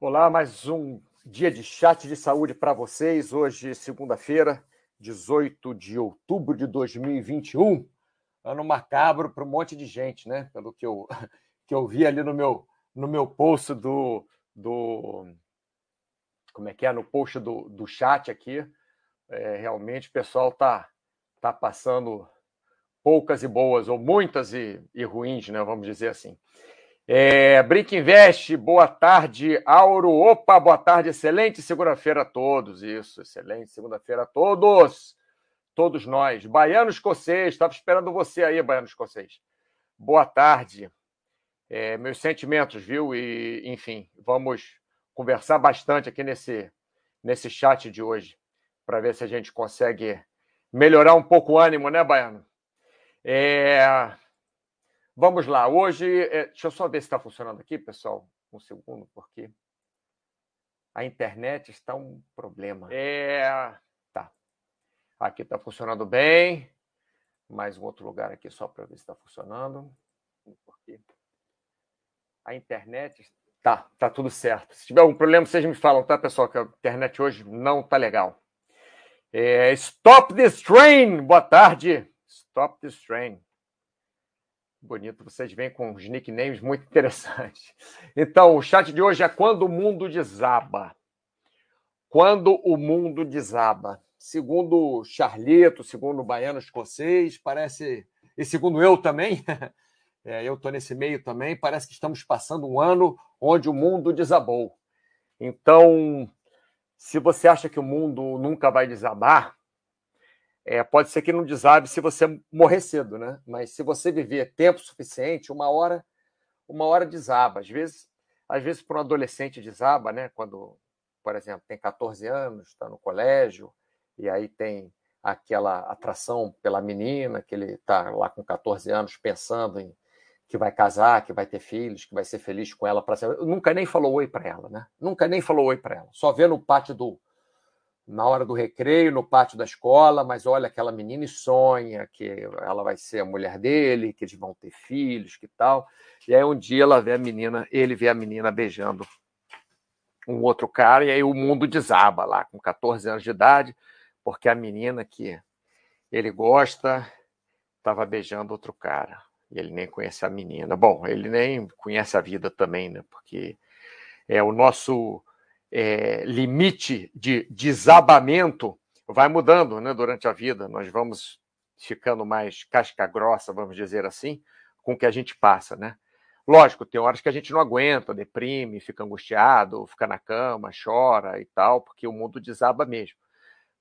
Olá, mais um dia de chat de saúde para vocês. Hoje, segunda-feira, 18 de outubro de 2021. Ano macabro para um monte de gente, né? Pelo que eu, que eu vi ali no meu, no meu post do, do. Como é que é? No post do, do chat aqui. É, realmente o pessoal tá, tá passando poucas e boas, ou muitas e, e ruins, né? Vamos dizer assim. É, Brick Invest, boa tarde, Auro. Opa, boa tarde, excelente segunda-feira a todos. Isso, excelente segunda-feira a todos. Todos nós. Baiano Escocês, estava esperando você aí, Baiano Escocês. Boa tarde. É, meus sentimentos, viu? E, enfim, vamos conversar bastante aqui nesse, nesse chat de hoje, para ver se a gente consegue melhorar um pouco o ânimo, né, Baiano? É, Vamos lá, hoje. É, deixa eu só ver se está funcionando aqui, pessoal. Um segundo, porque a internet está um problema. É. Tá. Aqui está funcionando bem. Mais um outro lugar aqui só para ver se está funcionando. Porque a internet. Tá, tá tudo certo. Se tiver algum problema, vocês me falam, tá, pessoal? Que a internet hoje não tá legal. É, Stop this train! Boa tarde. Stop this train. Bonito, vocês vêm com uns nicknames muito interessantes. Então, o chat de hoje é Quando o Mundo Desaba. Quando o Mundo Desaba. Segundo Charlito, segundo o Baiano Escocês, parece. E segundo eu também, é, eu estou nesse meio também, parece que estamos passando um ano onde o mundo desabou. Então, se você acha que o mundo nunca vai desabar, é, pode ser que não desabe se você morrer cedo, né? Mas se você viver tempo suficiente, uma hora, uma hora desaba. Às vezes, às vezes para um adolescente desaba, né? Quando, por exemplo, tem 14 anos, está no colégio e aí tem aquela atração pela menina que ele está lá com 14 anos pensando em que vai casar, que vai ter filhos, que vai ser feliz com ela para sempre. Nunca nem falou oi para ela, né? Nunca nem falou oi para ela. Só vê no pátio do na hora do recreio, no pátio da escola, mas olha aquela menina e sonha que ela vai ser a mulher dele, que eles vão ter filhos, que tal. E aí um dia ela vê a menina, ele vê a menina beijando um outro cara, e aí o mundo desaba lá, com 14 anos de idade, porque a menina que ele gosta estava beijando outro cara. E ele nem conhece a menina. Bom, ele nem conhece a vida também, né? Porque é o nosso é, limite de desabamento vai mudando né, durante a vida. Nós vamos ficando mais casca grossa, vamos dizer assim, com o que a gente passa, né? Lógico, tem horas que a gente não aguenta, deprime, fica angustiado, fica na cama, chora e tal, porque o mundo desaba mesmo.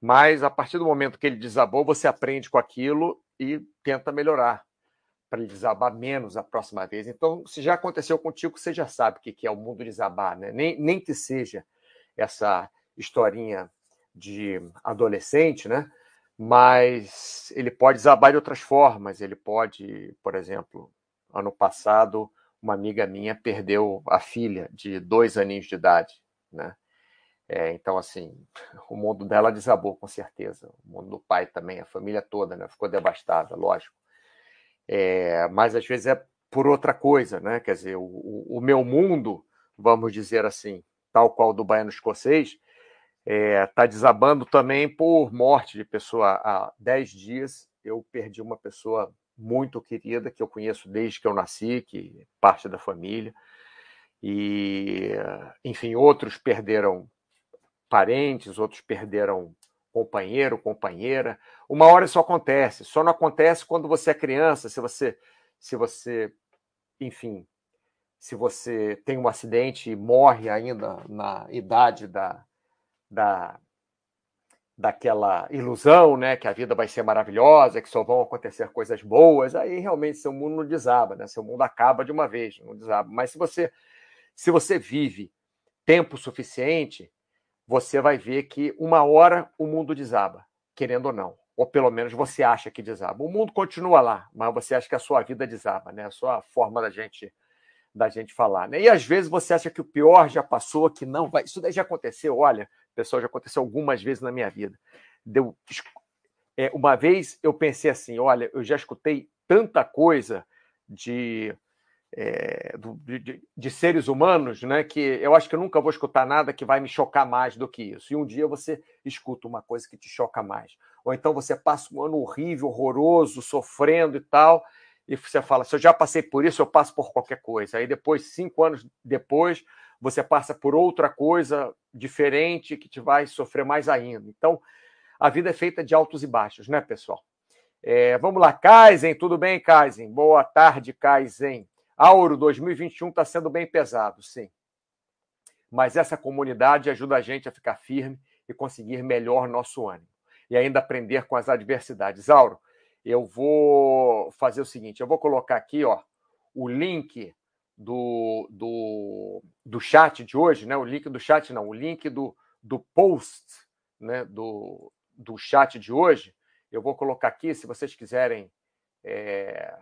Mas a partir do momento que ele desabou, você aprende com aquilo e tenta melhorar para ele desabar menos a próxima vez. Então, se já aconteceu contigo, você já sabe o que é o mundo desabar, né? Nem, nem que seja essa historinha de adolescente, né? Mas ele pode desabar de outras formas. Ele pode, por exemplo, ano passado, uma amiga minha perdeu a filha de dois aninhos de idade, né? É, então, assim, o mundo dela desabou, com certeza. O mundo do pai também, a família toda, né? Ficou devastada, lógico. É, mas às vezes é por outra coisa, né? Quer dizer, o, o meu mundo, vamos dizer assim, tal qual do baiano escocês, está é, tá desabando também por morte de pessoa. Há 10 dias eu perdi uma pessoa muito querida que eu conheço desde que eu nasci, que é parte da família. E, enfim, outros perderam parentes, outros perderam companheiro, companheira. Uma hora isso acontece, só não acontece quando você é criança, se você se você, enfim, se você tem um acidente e morre ainda na idade da, da, daquela ilusão, né, que a vida vai ser maravilhosa, que só vão acontecer coisas boas, aí realmente seu mundo não desaba, né? Seu mundo acaba de uma vez, não desaba. Mas se você se você vive tempo suficiente, você vai ver que uma hora o mundo desaba, querendo ou não. Ou pelo menos você acha que desaba. O mundo continua lá, mas você acha que a sua vida desaba, né? A sua forma da gente da gente falar. Né? E às vezes você acha que o pior já passou, que não vai. Isso daí já aconteceu, olha, pessoal, já aconteceu algumas vezes na minha vida. Deu... É, uma vez eu pensei assim: olha, eu já escutei tanta coisa de, é, de, de, seres humanos, né? Que eu acho que eu nunca vou escutar nada que vai me chocar mais do que isso. E um dia você escuta uma coisa que te choca mais. Ou então você passa um ano horrível, horroroso, sofrendo e tal, e você fala: se eu já passei por isso, eu passo por qualquer coisa. Aí depois, cinco anos depois, você passa por outra coisa diferente que te vai sofrer mais ainda. Então, a vida é feita de altos e baixos, né, pessoal? É, vamos lá, Kaizen, tudo bem, Kaizen? Boa tarde, Kaizen. Auro 2021 está sendo bem pesado, sim. Mas essa comunidade ajuda a gente a ficar firme e conseguir melhor nosso ânimo. E ainda aprender com as adversidades. Auro, eu vou fazer o seguinte: eu vou colocar aqui ó, o link do, do, do chat de hoje, né? O link do chat, não, o link do, do post né? do, do chat de hoje. Eu vou colocar aqui, se vocês quiserem é,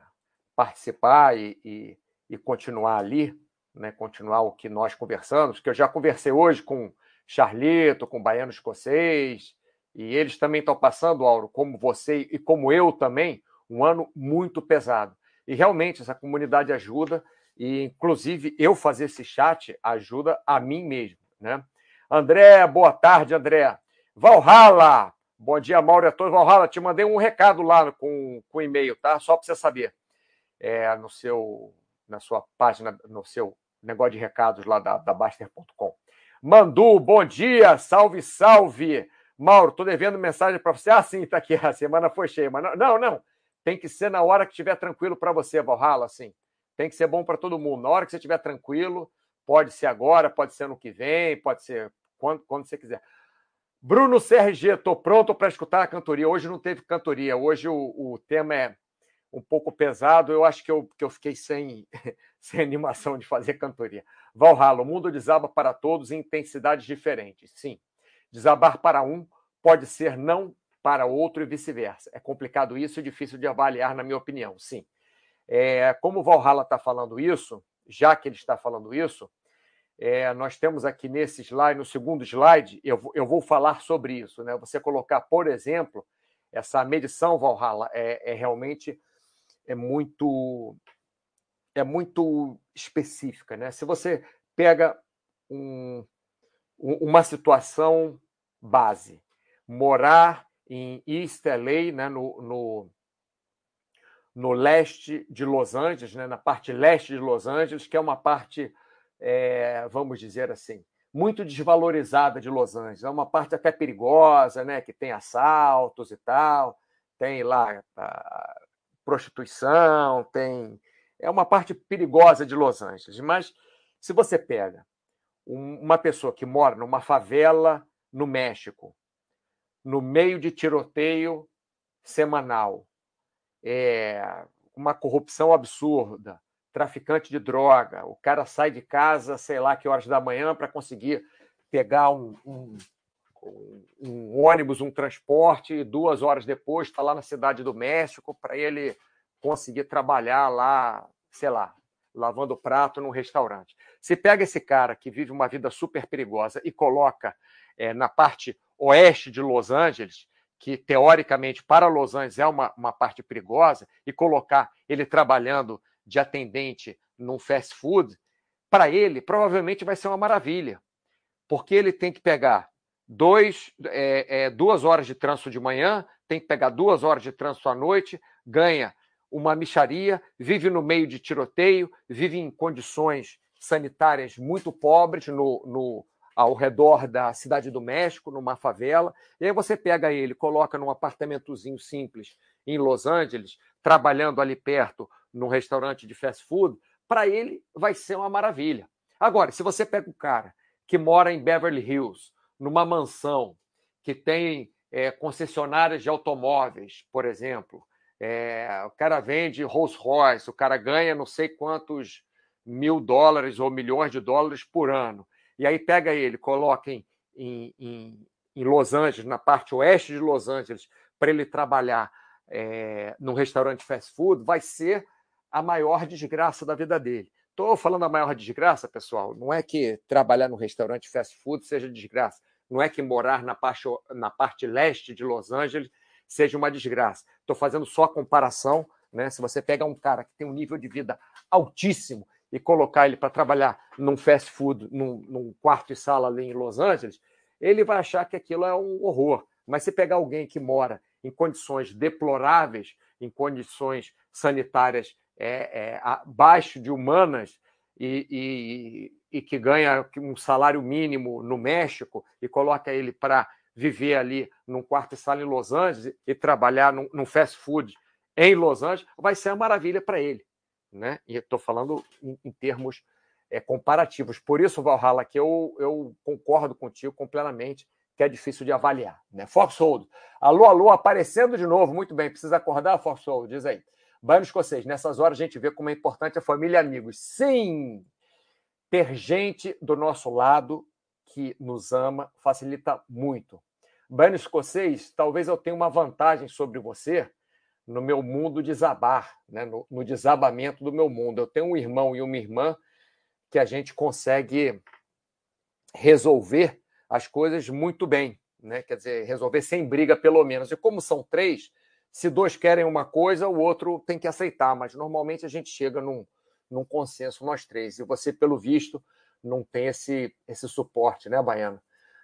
participar e, e, e continuar ali, né, continuar o que nós conversamos, que eu já conversei hoje com Charlito, com Baiano Escocês, e eles também estão passando, Auro, como você e como eu também, um ano muito pesado. E realmente essa comunidade ajuda, e inclusive eu fazer esse chat ajuda a mim mesmo. Né? André, boa tarde, André. Valhalla, bom dia, Mauro e a todos. Valhalla, te mandei um recado lá com, com e-mail, tá? Só para você saber. É, no seu na sua página, no seu negócio de recados lá da, da Baster.com. Mandu, bom dia, salve, salve. Mauro, estou devendo mensagem para você. Ah, sim, tá aqui, a semana foi cheia. Mas não, não, não. tem que ser na hora que estiver tranquilo para você, Valhalla, assim. Tem que ser bom para todo mundo. Na hora que você estiver tranquilo, pode ser agora, pode ser no que vem, pode ser quando, quando você quiser. Bruno CRG, estou pronto para escutar a cantoria. Hoje não teve cantoria, hoje o, o tema é um pouco pesado, eu acho que eu, que eu fiquei sem, sem animação de fazer cantoria. Valhalla, o mundo desaba para todos em intensidades diferentes. Sim, desabar para um pode ser não para outro e vice-versa. É complicado isso e difícil de avaliar, na minha opinião. Sim. É, como o Valhalla está falando isso, já que ele está falando isso, é, nós temos aqui nesse slide, no segundo slide, eu, eu vou falar sobre isso. Né? Você colocar, por exemplo, essa medição Valhalla é, é realmente é muito é muito específica, né? Se você pega um, uma situação base, morar em East LA, né, no, no, no leste de Los Angeles, né, na parte leste de Los Angeles, que é uma parte, é, vamos dizer assim, muito desvalorizada de Los Angeles. É uma parte até perigosa, né, que tem assaltos e tal, tem lá prostituição, tem. É uma parte perigosa de Los Angeles. Mas se você pega uma pessoa que mora numa favela no México, no meio de tiroteio semanal, é, uma corrupção absurda, traficante de droga, o cara sai de casa, sei lá que horas da manhã, para conseguir pegar um, um, um ônibus, um transporte, e duas horas depois está lá na cidade do México para ele conseguir trabalhar lá, sei lá, lavando prato num restaurante. Se pega esse cara que vive uma vida super perigosa e coloca é, na parte oeste de Los Angeles, que teoricamente para Los Angeles é uma, uma parte perigosa, e colocar ele trabalhando de atendente num fast food, para ele provavelmente vai ser uma maravilha, porque ele tem que pegar dois, é, é, duas horas de trânsito de manhã, tem que pegar duas horas de trânsito à noite, ganha uma micharia, vive no meio de tiroteio, vive em condições sanitárias muito pobres no, no, ao redor da cidade do México, numa favela. E aí você pega ele, coloca num apartamentozinho simples em Los Angeles, trabalhando ali perto num restaurante de fast food, para ele vai ser uma maravilha. Agora, se você pega o cara que mora em Beverly Hills, numa mansão que tem é, concessionárias de automóveis, por exemplo. É, o cara vende Rolls Royce, o cara ganha não sei quantos mil dólares ou milhões de dólares por ano. E aí pega ele, coloca em, em, em Los Angeles, na parte oeste de Los Angeles, para ele trabalhar é, num restaurante fast food, vai ser a maior desgraça da vida dele. Estou falando a maior desgraça, pessoal. Não é que trabalhar no restaurante fast food seja desgraça. Não é que morar na parte, na parte leste de Los Angeles seja uma desgraça. Estou fazendo só a comparação Né? Se você pegar um cara que tem um nível de vida altíssimo e colocar ele para trabalhar num fast food, num, num, quarto e sala ali em Los Angeles, ele vai achar que aquilo é um horror. Mas se pegar alguém que mora em condições deploráveis, em condições sanitárias é, é, abaixo de humanas e, e, e, que ganha um salário mínimo no México e coloca ele para viver ali num quarto e sala em Los Angeles e trabalhar num, num fast food em Los Angeles, vai ser uma maravilha para ele né? E estou falando em, em termos é, comparativos. Por isso, Valhalla, que eu, eu concordo contigo completamente que é difícil de avaliar. Né? Foxhold. Alô, alô, aparecendo de novo. Muito bem, precisa acordar, Foxhold? Diz aí. Banho escocês. Nessas horas a gente vê como é importante a família e amigos. Sim! Ter gente do nosso lado que nos ama facilita muito. Banho escocês, talvez eu tenha uma vantagem sobre você, no meu mundo desabar, né? no, no desabamento do meu mundo. Eu tenho um irmão e uma irmã que a gente consegue resolver as coisas muito bem, né? quer dizer, resolver sem briga, pelo menos. E como são três, se dois querem uma coisa, o outro tem que aceitar, mas normalmente a gente chega num, num consenso, nós três. E você, pelo visto, não tem esse, esse suporte, né, Baiano?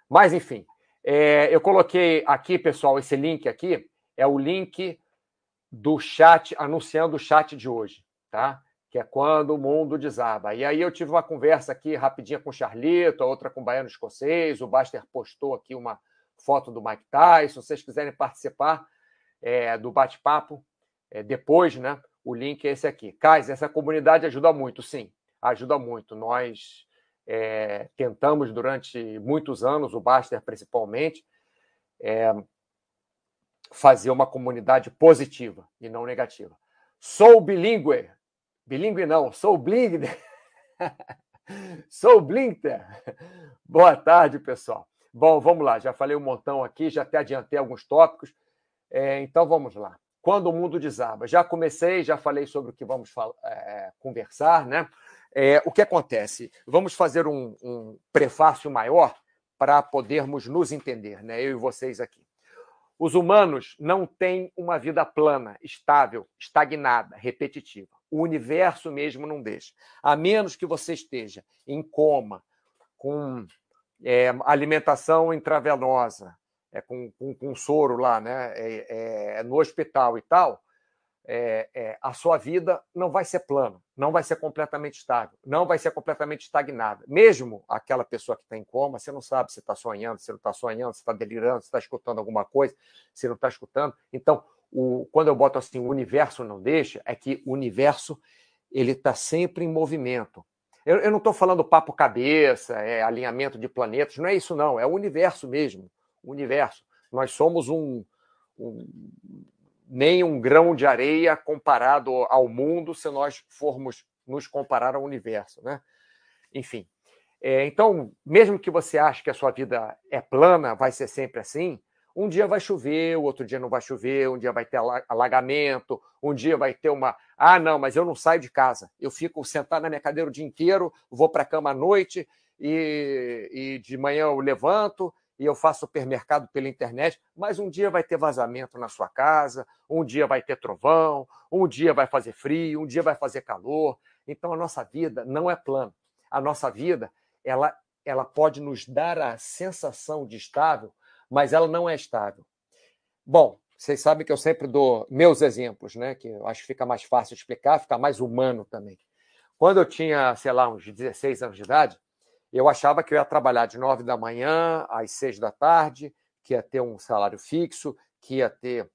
Mas, enfim, é, eu coloquei aqui, pessoal, esse link aqui, é o link do chat, anunciando o chat de hoje, tá? Que é quando o mundo desaba. E aí eu tive uma conversa aqui rapidinha com o Charlito, a outra com o Baiano Escocês, o Baster postou aqui uma foto do Mike Tyson. Se vocês quiserem participar é, do bate-papo, é, depois, né? O link é esse aqui. Kais, essa comunidade ajuda muito, sim, ajuda muito. Nós é, tentamos durante muitos anos, o Baster principalmente, é, fazer uma comunidade positiva e não negativa. Sou bilíngue. Bilíngue não, sou blingue. sou blinter. Boa tarde, pessoal. Bom, vamos lá. Já falei um montão aqui, já até adiantei alguns tópicos. É, então vamos lá. Quando o mundo desaba. Já comecei, já falei sobre o que vamos é, conversar, né? É, o que acontece? Vamos fazer um, um prefácio maior para podermos nos entender, né? Eu e vocês aqui. Os humanos não têm uma vida plana, estável, estagnada, repetitiva. O universo mesmo não deixa. A menos que você esteja em coma, com é, alimentação intravenosa, é, com, com, com soro lá, né, é, é no hospital e tal, é, é, a sua vida não vai ser plana, não vai ser completamente estável, não vai ser completamente estagnada. Mesmo aquela pessoa que está em coma, você não sabe se está sonhando, se não está sonhando, se está delirando, se está escutando alguma coisa, se não está escutando. Então, o, quando eu boto assim, o universo não deixa, é que o universo ele está sempre em movimento. Eu, eu não estou falando papo cabeça, é alinhamento de planetas, não é isso não, é o universo mesmo, o universo. Nós somos um, um nem um grão de areia comparado ao mundo se nós formos nos comparar ao universo, né? Enfim, é, então, mesmo que você ache que a sua vida é plana, vai ser sempre assim, um dia vai chover, o outro dia não vai chover, um dia vai ter alagamento, um dia vai ter uma. Ah, não, mas eu não saio de casa. Eu fico sentado na minha cadeira o dia inteiro, vou para a cama à noite e, e de manhã eu levanto e eu faço supermercado pela internet, mas um dia vai ter vazamento na sua casa, um dia vai ter trovão, um dia vai fazer frio, um dia vai fazer calor. Então a nossa vida não é plana. A nossa vida, ela ela pode nos dar a sensação de estável, mas ela não é estável. Bom, vocês sabem que eu sempre dou meus exemplos, né? Que eu acho que fica mais fácil explicar, fica mais humano também. Quando eu tinha, sei lá, uns 16 anos de idade, eu achava que eu ia trabalhar de nove da manhã às seis da tarde, que ia ter um salário fixo, que ia ter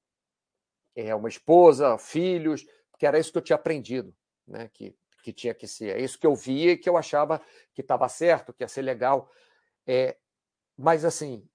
é, uma esposa, filhos, que era isso que eu tinha aprendido, né? que, que tinha que ser. É isso que eu via e que eu achava que estava certo, que ia ser legal. É, mas, assim,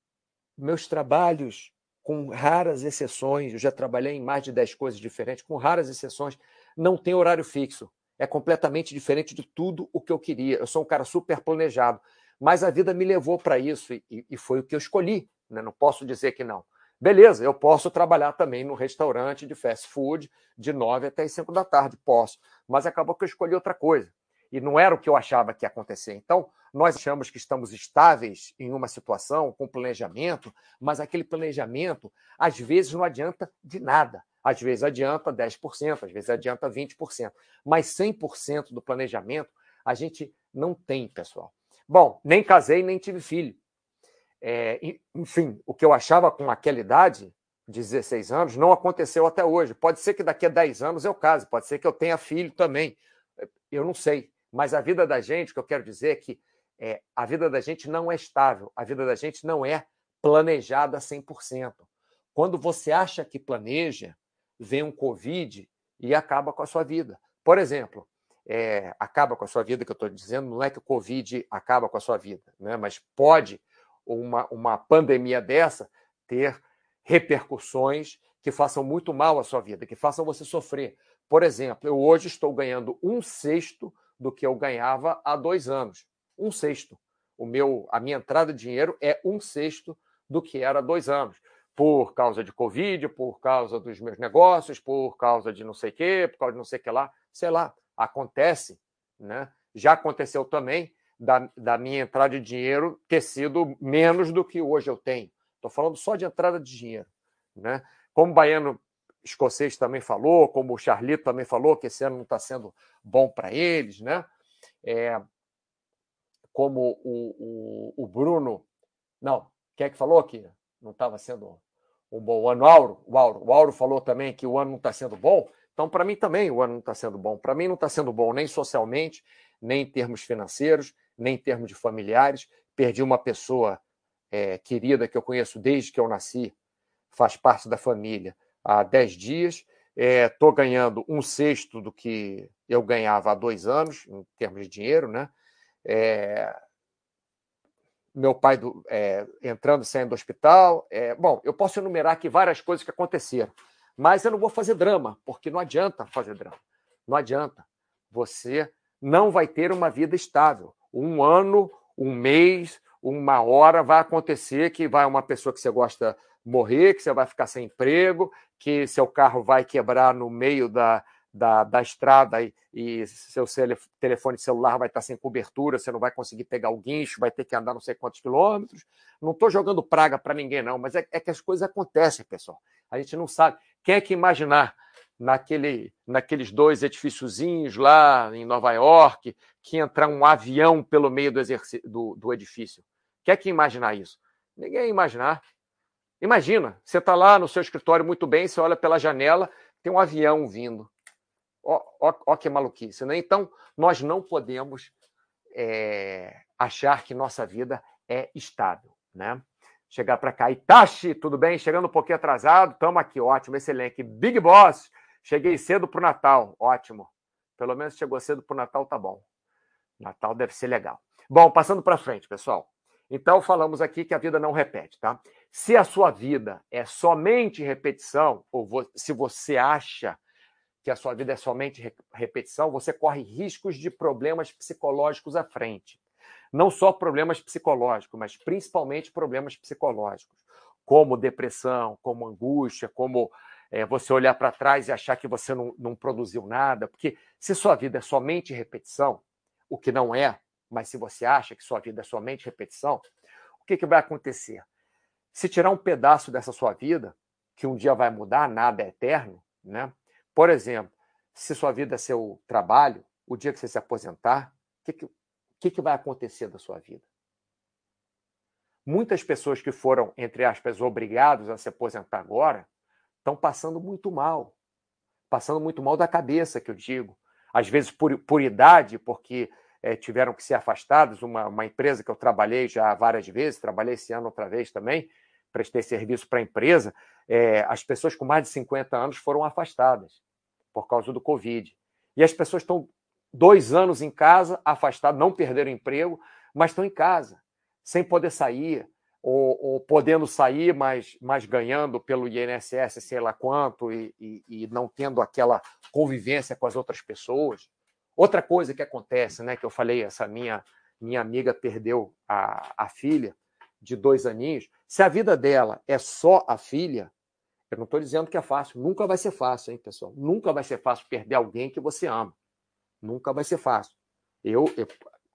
meus trabalhos, com raras exceções, eu já trabalhei em mais de dez coisas diferentes, com raras exceções, não tem horário fixo é completamente diferente de tudo o que eu queria. Eu sou um cara super planejado, mas a vida me levou para isso e, e, foi o que eu escolhi. Né? Não posso dizer que não. Beleza, eu posso trabalhar também no restaurante de fast food de nove até as cinco da tarde, posso. Mas acabou que eu escolhi outra coisa. E não era o que eu achava que ia acontecer. Então, nós achamos que estamos estáveis em uma situação com planejamento, mas aquele planejamento, às vezes, não adianta de nada. Às vezes adianta 10%, às vezes adianta 20%. Mas 100% do planejamento a gente não tem, pessoal. Bom, nem casei, nem tive filho. É, enfim, o que eu achava com aquela idade, 16 anos, não aconteceu até hoje. Pode ser que daqui a 10 anos eu case, pode ser que eu tenha filho também. Eu não sei. Mas a vida da gente, o que eu quero dizer é que é, a vida da gente não é estável, a vida da gente não é planejada 100%. Quando você acha que planeja, vem um Covid e acaba com a sua vida. Por exemplo, é, acaba com a sua vida, que eu estou dizendo, não é que o Covid acaba com a sua vida, né? mas pode uma, uma pandemia dessa ter repercussões que façam muito mal à sua vida, que façam você sofrer. Por exemplo, eu hoje estou ganhando um sexto do que eu ganhava há dois anos. Um sexto. O meu, a minha entrada de dinheiro é um sexto do que era há dois anos. Por causa de Covid, por causa dos meus negócios, por causa de não sei o quê, por causa de não sei o que lá, sei lá acontece, né? já aconteceu também da, da minha entrada de dinheiro ter sido menos do que hoje eu tenho. Estou falando só de entrada de dinheiro. Né? Como o baiano escocês também falou, como o Charlito também falou, que esse ano não está sendo bom para eles, né? É, como o, o, o, Bruno. Não, quem é que falou que não estava sendo um bom ano? O Auro, o Auro. O Auro falou também que o ano não está sendo bom. Então, para mim também o ano não está sendo bom. Para mim não está sendo bom nem socialmente, nem em termos financeiros, nem em termos de familiares. Perdi uma pessoa é, querida que eu conheço desde que eu nasci, faz parte da família, há 10 dias. Estou é, ganhando um sexto do que eu ganhava há dois anos, em termos de dinheiro, né? É, meu pai do, é, entrando e saindo do hospital. É, bom, eu posso enumerar aqui várias coisas que aconteceram. Mas eu não vou fazer drama, porque não adianta fazer drama. Não adianta. Você não vai ter uma vida estável. Um ano, um mês, uma hora vai acontecer que vai uma pessoa que você gosta morrer, que você vai ficar sem emprego, que seu carro vai quebrar no meio da, da, da estrada e, e seu telefone celular vai estar sem cobertura, você não vai conseguir pegar o guincho, vai ter que andar não sei quantos quilômetros. Não estou jogando praga para ninguém, não, mas é, é, que as coisas acontecem, pessoal. A gente não sabe. Quem é que imaginar naquele, naqueles dois edifíciozinhos lá em Nova York que entrar um avião pelo meio do, do, do edifício? Quem é que imaginar isso? Ninguém imaginar. Imagina, você está lá no seu escritório muito bem, você olha pela janela, tem um avião vindo. Ó, ó, ó que maluquice, né? Então, nós não podemos é, achar que nossa vida é estável, né? chegar para cá. Itachi, tudo bem? Chegando um pouquinho atrasado, estamos aqui, ótimo, excelente. Big Boss, cheguei cedo para o Natal, ótimo. Pelo menos chegou cedo para o Natal, tá bom. Natal deve ser legal. Bom, passando para frente, pessoal. Então, falamos aqui que a vida não repete, tá? Se a sua vida é somente repetição, ou se você acha que a sua vida é somente repetição, você corre riscos de problemas psicológicos à frente não só problemas psicológicos, mas principalmente problemas psicológicos, como depressão, como angústia, como é, você olhar para trás e achar que você não, não produziu nada, porque se sua vida é somente repetição, o que não é, mas se você acha que sua vida é somente repetição, o que, que vai acontecer? Se tirar um pedaço dessa sua vida, que um dia vai mudar, nada é eterno, né? Por exemplo, se sua vida é seu trabalho, o dia que você se aposentar, o que, que, que, vai acontecer da sua vida? Muitas pessoas que foram, entre aspas, obrigados a se aposentar agora, estão passando muito mal. Passando muito mal da cabeça, que eu digo. Às vezes por, por idade, porque é, tiveram que ser afastados. Uma, uma empresa que eu trabalhei já várias vezes, trabalhei esse ano outra vez também, prestei serviço para a empresa. É, as pessoas com mais de 50 anos foram afastadas por causa do Covid. E as pessoas estão dois anos em casa, afastados, não perderam emprego, mas estão em casa, sem poder sair, ou, ou podendo sair, mas, mas ganhando pelo INSS, sei lá quanto, e, e, e, não tendo aquela convivência com as outras pessoas. Outra coisa que acontece, né, que eu falei, essa minha, minha amiga perdeu a, a filha de dois aninhos. Se a vida dela é só a filha, eu não estou dizendo que é fácil, nunca vai ser fácil, hein, pessoal? Nunca vai ser fácil perder alguém que você ama. Nunca vai ser fácil. Eu, eu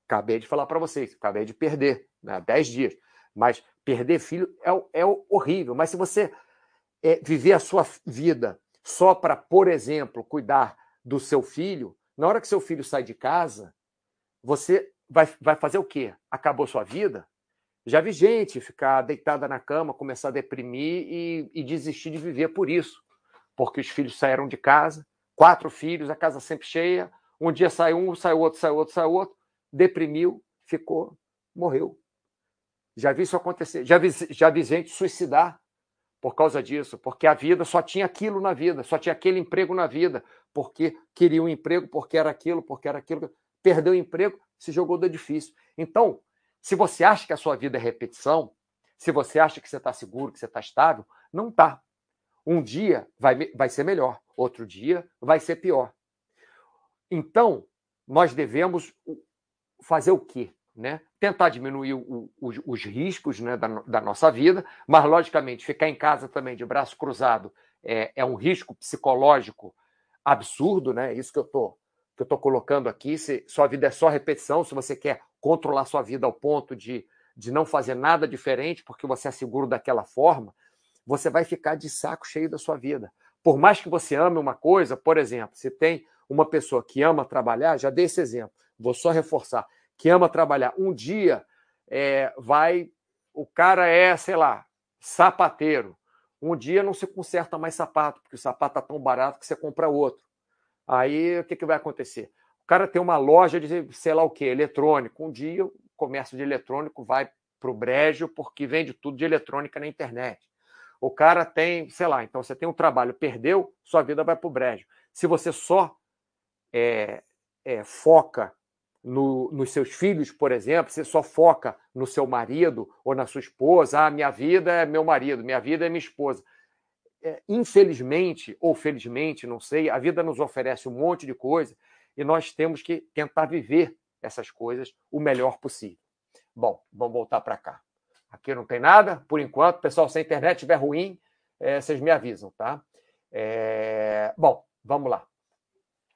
acabei de falar para vocês, acabei de perder, né, 10 dias. Mas perder filho é, é horrível. Mas se você é, viver a sua vida só para, por exemplo, cuidar do seu filho, na hora que seu filho sai de casa, você vai, vai fazer o quê? Acabou sua vida? Já vi gente ficar deitada na cama, começar a deprimir e, e desistir de viver por isso. Porque os filhos saíram de casa, quatro filhos, a casa sempre cheia. Um dia sai um, sai outro, sai outro, sai outro. Deprimiu, ficou, morreu. Já vi isso acontecer. Já vi, já vi gente suicidar por causa disso, porque a vida só tinha aquilo na vida, só tinha aquele emprego na vida, porque queria um emprego, porque era aquilo, porque era aquilo. Perdeu o emprego, se jogou do edifício. Então, se você acha que a sua vida é repetição, se você acha que você está seguro, que você está estável, não está. Um dia vai, vai ser melhor, outro dia vai ser pior. Então, nós devemos fazer o quê? Né? Tentar diminuir o, o, os riscos né, da, da, nossa vida, mas, logicamente, ficar em casa também de braço cruzado é, é um risco psicológico absurdo, né? Isso que eu estou que eu estou colocando aqui. Se sua vida é só repetição, se você quer controlar sua vida ao ponto de, de não fazer nada diferente, porque você é seguro daquela forma, você vai ficar de saco cheio da sua vida. Por mais que você ame uma coisa, por exemplo, se tem uma pessoa que ama trabalhar, já dei esse exemplo, vou só reforçar, que ama trabalhar, um dia é, vai, o cara é, sei lá, sapateiro, um dia não se conserta mais sapato, porque o sapato está tão barato que você compra outro. Aí o que, que vai acontecer? Cara tem uma loja de sei lá o que, eletrônico. Um dia o comércio de eletrônico vai para o brejo porque vende tudo de eletrônica na internet. O cara tem, sei lá, então você tem um trabalho, perdeu, sua vida vai para o brejo. Se você só é, é, foca no, nos seus filhos, por exemplo, você só foca no seu marido ou na sua esposa, ah, minha vida é meu marido, minha vida é minha esposa é, infelizmente ou felizmente, não sei, a vida nos oferece um monte de coisa e nós temos que tentar viver essas coisas o melhor possível. Bom, vamos voltar para cá. Aqui não tem nada, por enquanto. Pessoal, se a internet estiver ruim, é, vocês me avisam, tá? É... Bom, vamos lá.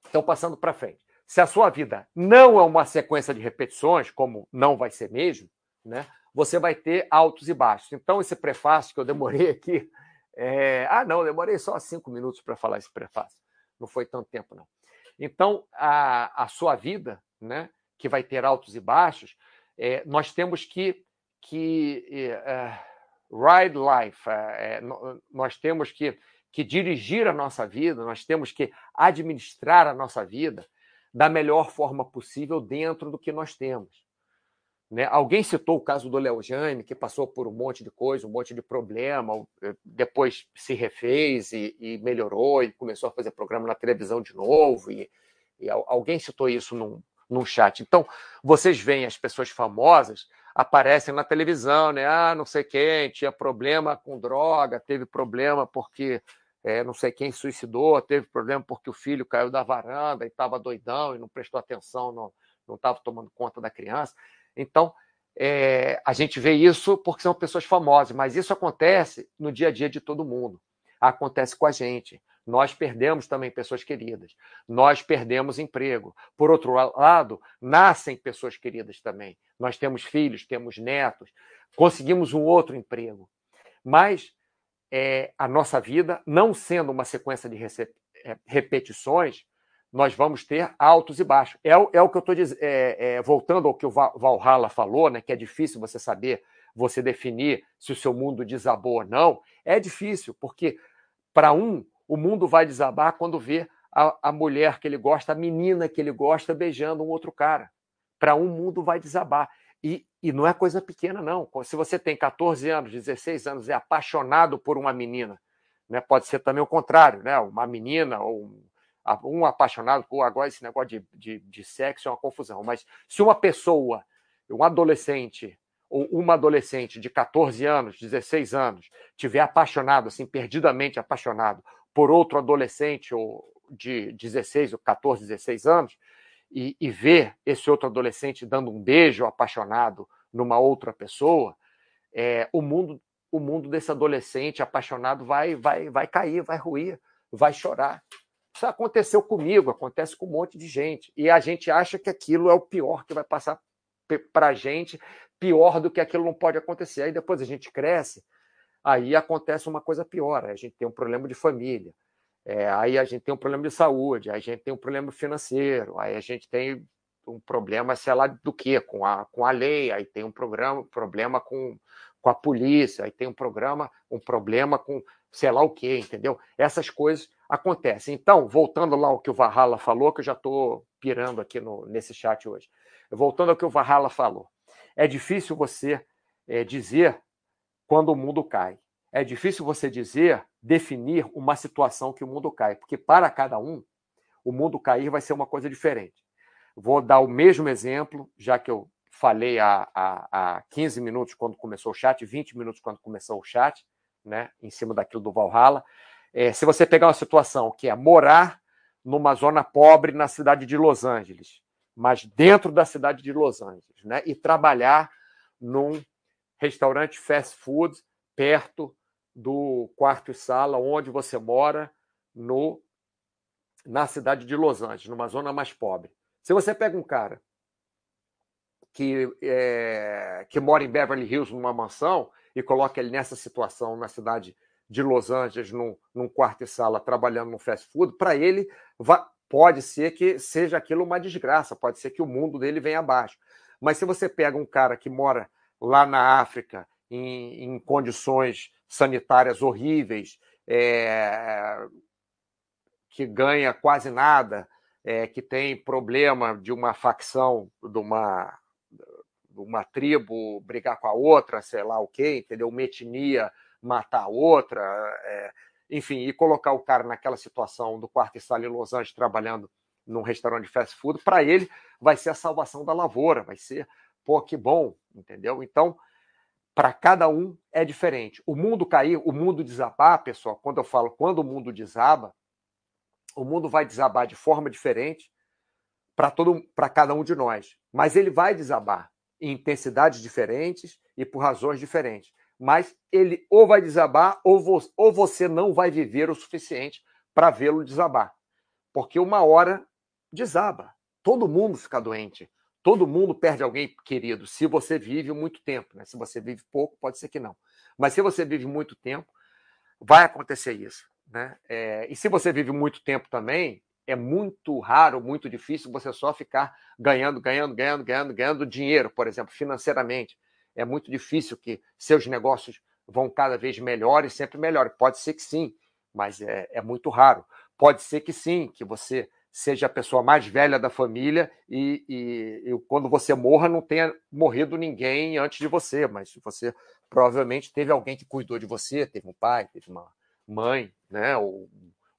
Então, passando para frente. Se a sua vida não é uma sequência de repetições, como não vai ser mesmo, né? Você vai ter altos e baixos. Então, esse prefácio que eu demorei aqui é... Ah, não, demorei só cinco minutos para falar esse prefácio. Não foi tanto tempo, não. Então, a, a sua vida, né, que vai ter altos e baixos, é, nós temos que, que uh, ride life, é, nós temos que, que dirigir a nossa vida, nós temos que administrar a nossa vida da melhor forma possível dentro do que nós temos. Né? Alguém citou o caso do Léo Jaime, que passou por um monte de coisa, um monte de problema, eh, depois se refez e, e melhorou e começou a fazer programa na televisão de novo. E, e alguém citou isso num, num chat. Então, vocês veem as pessoas famosas aparecem na televisão, né? Ah, não sei quem tinha problema com droga, teve problema porque é, não sei quem suicidou, teve problema porque o filho caiu da varanda e estava doidão e não prestou atenção, não estava tomando conta da criança. Então, é, a gente vê isso porque são pessoas famosas, mas isso acontece no dia a dia de todo mundo. Acontece com a gente. Nós perdemos também pessoas queridas. Nós perdemos emprego. Por outro lado, nascem pessoas queridas também. Nós temos filhos, temos netos, conseguimos um outro emprego. Mas é, a nossa vida, não sendo uma sequência de é, repetições, nós vamos ter altos e baixos. É, é o que eu estou dizendo, é, é, voltando ao que o Valhalla falou, né, que é difícil você saber, você definir se o seu mundo desabou ou não. É difícil, porque para um, o mundo vai desabar quando vê a, a mulher que ele gosta, a menina que ele gosta beijando um outro cara. Para um, o mundo vai desabar. E, e não é coisa pequena, não. Se você tem 14 anos, 16 anos, é apaixonado por uma menina, né? pode ser também o contrário, né? uma menina ou um um apaixonado, agora esse negócio de, de, de sexo é uma confusão, mas se uma pessoa, um adolescente, ou uma adolescente de 14 anos, 16 anos, tiver apaixonado, assim, perdidamente apaixonado por outro adolescente ou de 16 ou 14, 16 anos, e, e ver esse outro adolescente dando um beijo apaixonado numa outra pessoa, é, o mundo o mundo desse adolescente apaixonado vai vai vai cair, vai ruir, vai chorar. Isso aconteceu comigo, acontece com um monte de gente. E a gente acha que aquilo é o pior que vai passar para a gente, pior do que aquilo não pode acontecer. Aí depois a gente cresce, aí acontece uma coisa pior, a gente tem um problema de família. É, aí a gente tem um problema de saúde, aí a gente tem um problema financeiro, aí a gente tem um problema, sei lá, do que, com a, com a lei, aí tem um programa, problema com, com a polícia, aí tem um programa, um problema com sei lá o que, entendeu? Essas coisas acontecem. Então, voltando lá ao que o Valhalla falou, que eu já estou pirando aqui no, nesse chat hoje. Voltando ao que o Valhalla falou. É difícil você é, dizer quando o mundo cai. É difícil você dizer, definir uma situação que o mundo cai, porque para cada um, o mundo cair vai ser uma coisa diferente. Vou dar o mesmo exemplo, já que eu falei há, há, há 15 minutos quando começou o chat, 20 minutos quando começou o chat, né, em cima daquilo do Valhalla. É, se você pegar uma situação que é morar numa zona pobre na cidade de Los Angeles, mas dentro da cidade de Los Angeles, né, e trabalhar num restaurante fast food perto do quarto e sala onde você mora no na cidade de Los Angeles, numa zona mais pobre. Se você pega um cara que, é, que mora em Beverly Hills numa mansão e coloca ele nessa situação na cidade de Los Angeles, num, num quarto e sala, trabalhando no fast food, para ele pode ser que seja aquilo uma desgraça, pode ser que o mundo dele venha abaixo. Mas se você pega um cara que mora lá na África, em, em condições sanitárias horríveis, é, que ganha quase nada, é, que tem problema de uma facção, de uma, uma tribo brigar com a outra, sei lá o quê, entendeu? Uma etnia matar a outra, é, enfim, e colocar o cara naquela situação do quarto e sala em Los Angeles trabalhando num restaurante de fast food, para ele vai ser a salvação da lavoura, vai ser, pô, que bom, entendeu? Então, para cada um é diferente. O mundo cair, o mundo desabar, pessoal, quando eu falo quando o mundo desaba, o mundo vai desabar de forma diferente para todo para cada um de nós, mas ele vai desabar em intensidades diferentes e por razões diferentes. Mas ele ou vai desabar ou, vo, ou você não vai viver o suficiente para vê-lo desabar. Porque uma hora desaba. Todo mundo fica doente. Todo mundo perde alguém querido, se você vive muito tempo. Né? Se você vive pouco, pode ser que não. Mas se você vive muito tempo, vai acontecer isso. Né? É, e se você vive muito tempo também, é muito raro, muito difícil você só ficar ganhando, ganhando, ganhando, ganhando, ganhando dinheiro, por exemplo, financeiramente. É muito difícil que seus negócios vão cada vez melhores, sempre melhores. Pode ser que sim, mas é, é muito raro. Pode ser que sim, que você seja a pessoa mais velha da família e, e, e, quando você morra não tenha morrido ninguém antes de você, mas você provavelmente teve alguém que cuidou de você, teve um pai, teve uma mãe, né, ou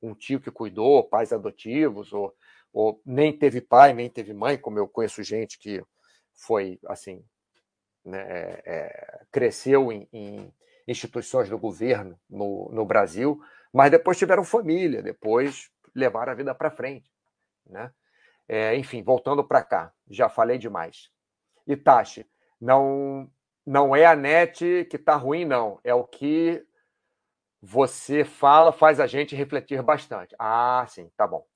um tio que cuidou, pais adotivos, ou, ou nem teve pai, nem teve mãe, como eu conheço gente que foi assim, né, é, é cresceu em, em, instituições do governo no, no Brasil, mas depois tiveram família, depois levaram a vida para frente, né? É, enfim, voltando para cá, já falei demais. Itachi, não não é a net que está ruim, não. É o que você fala faz a gente refletir bastante. Ah, sim, tá bom.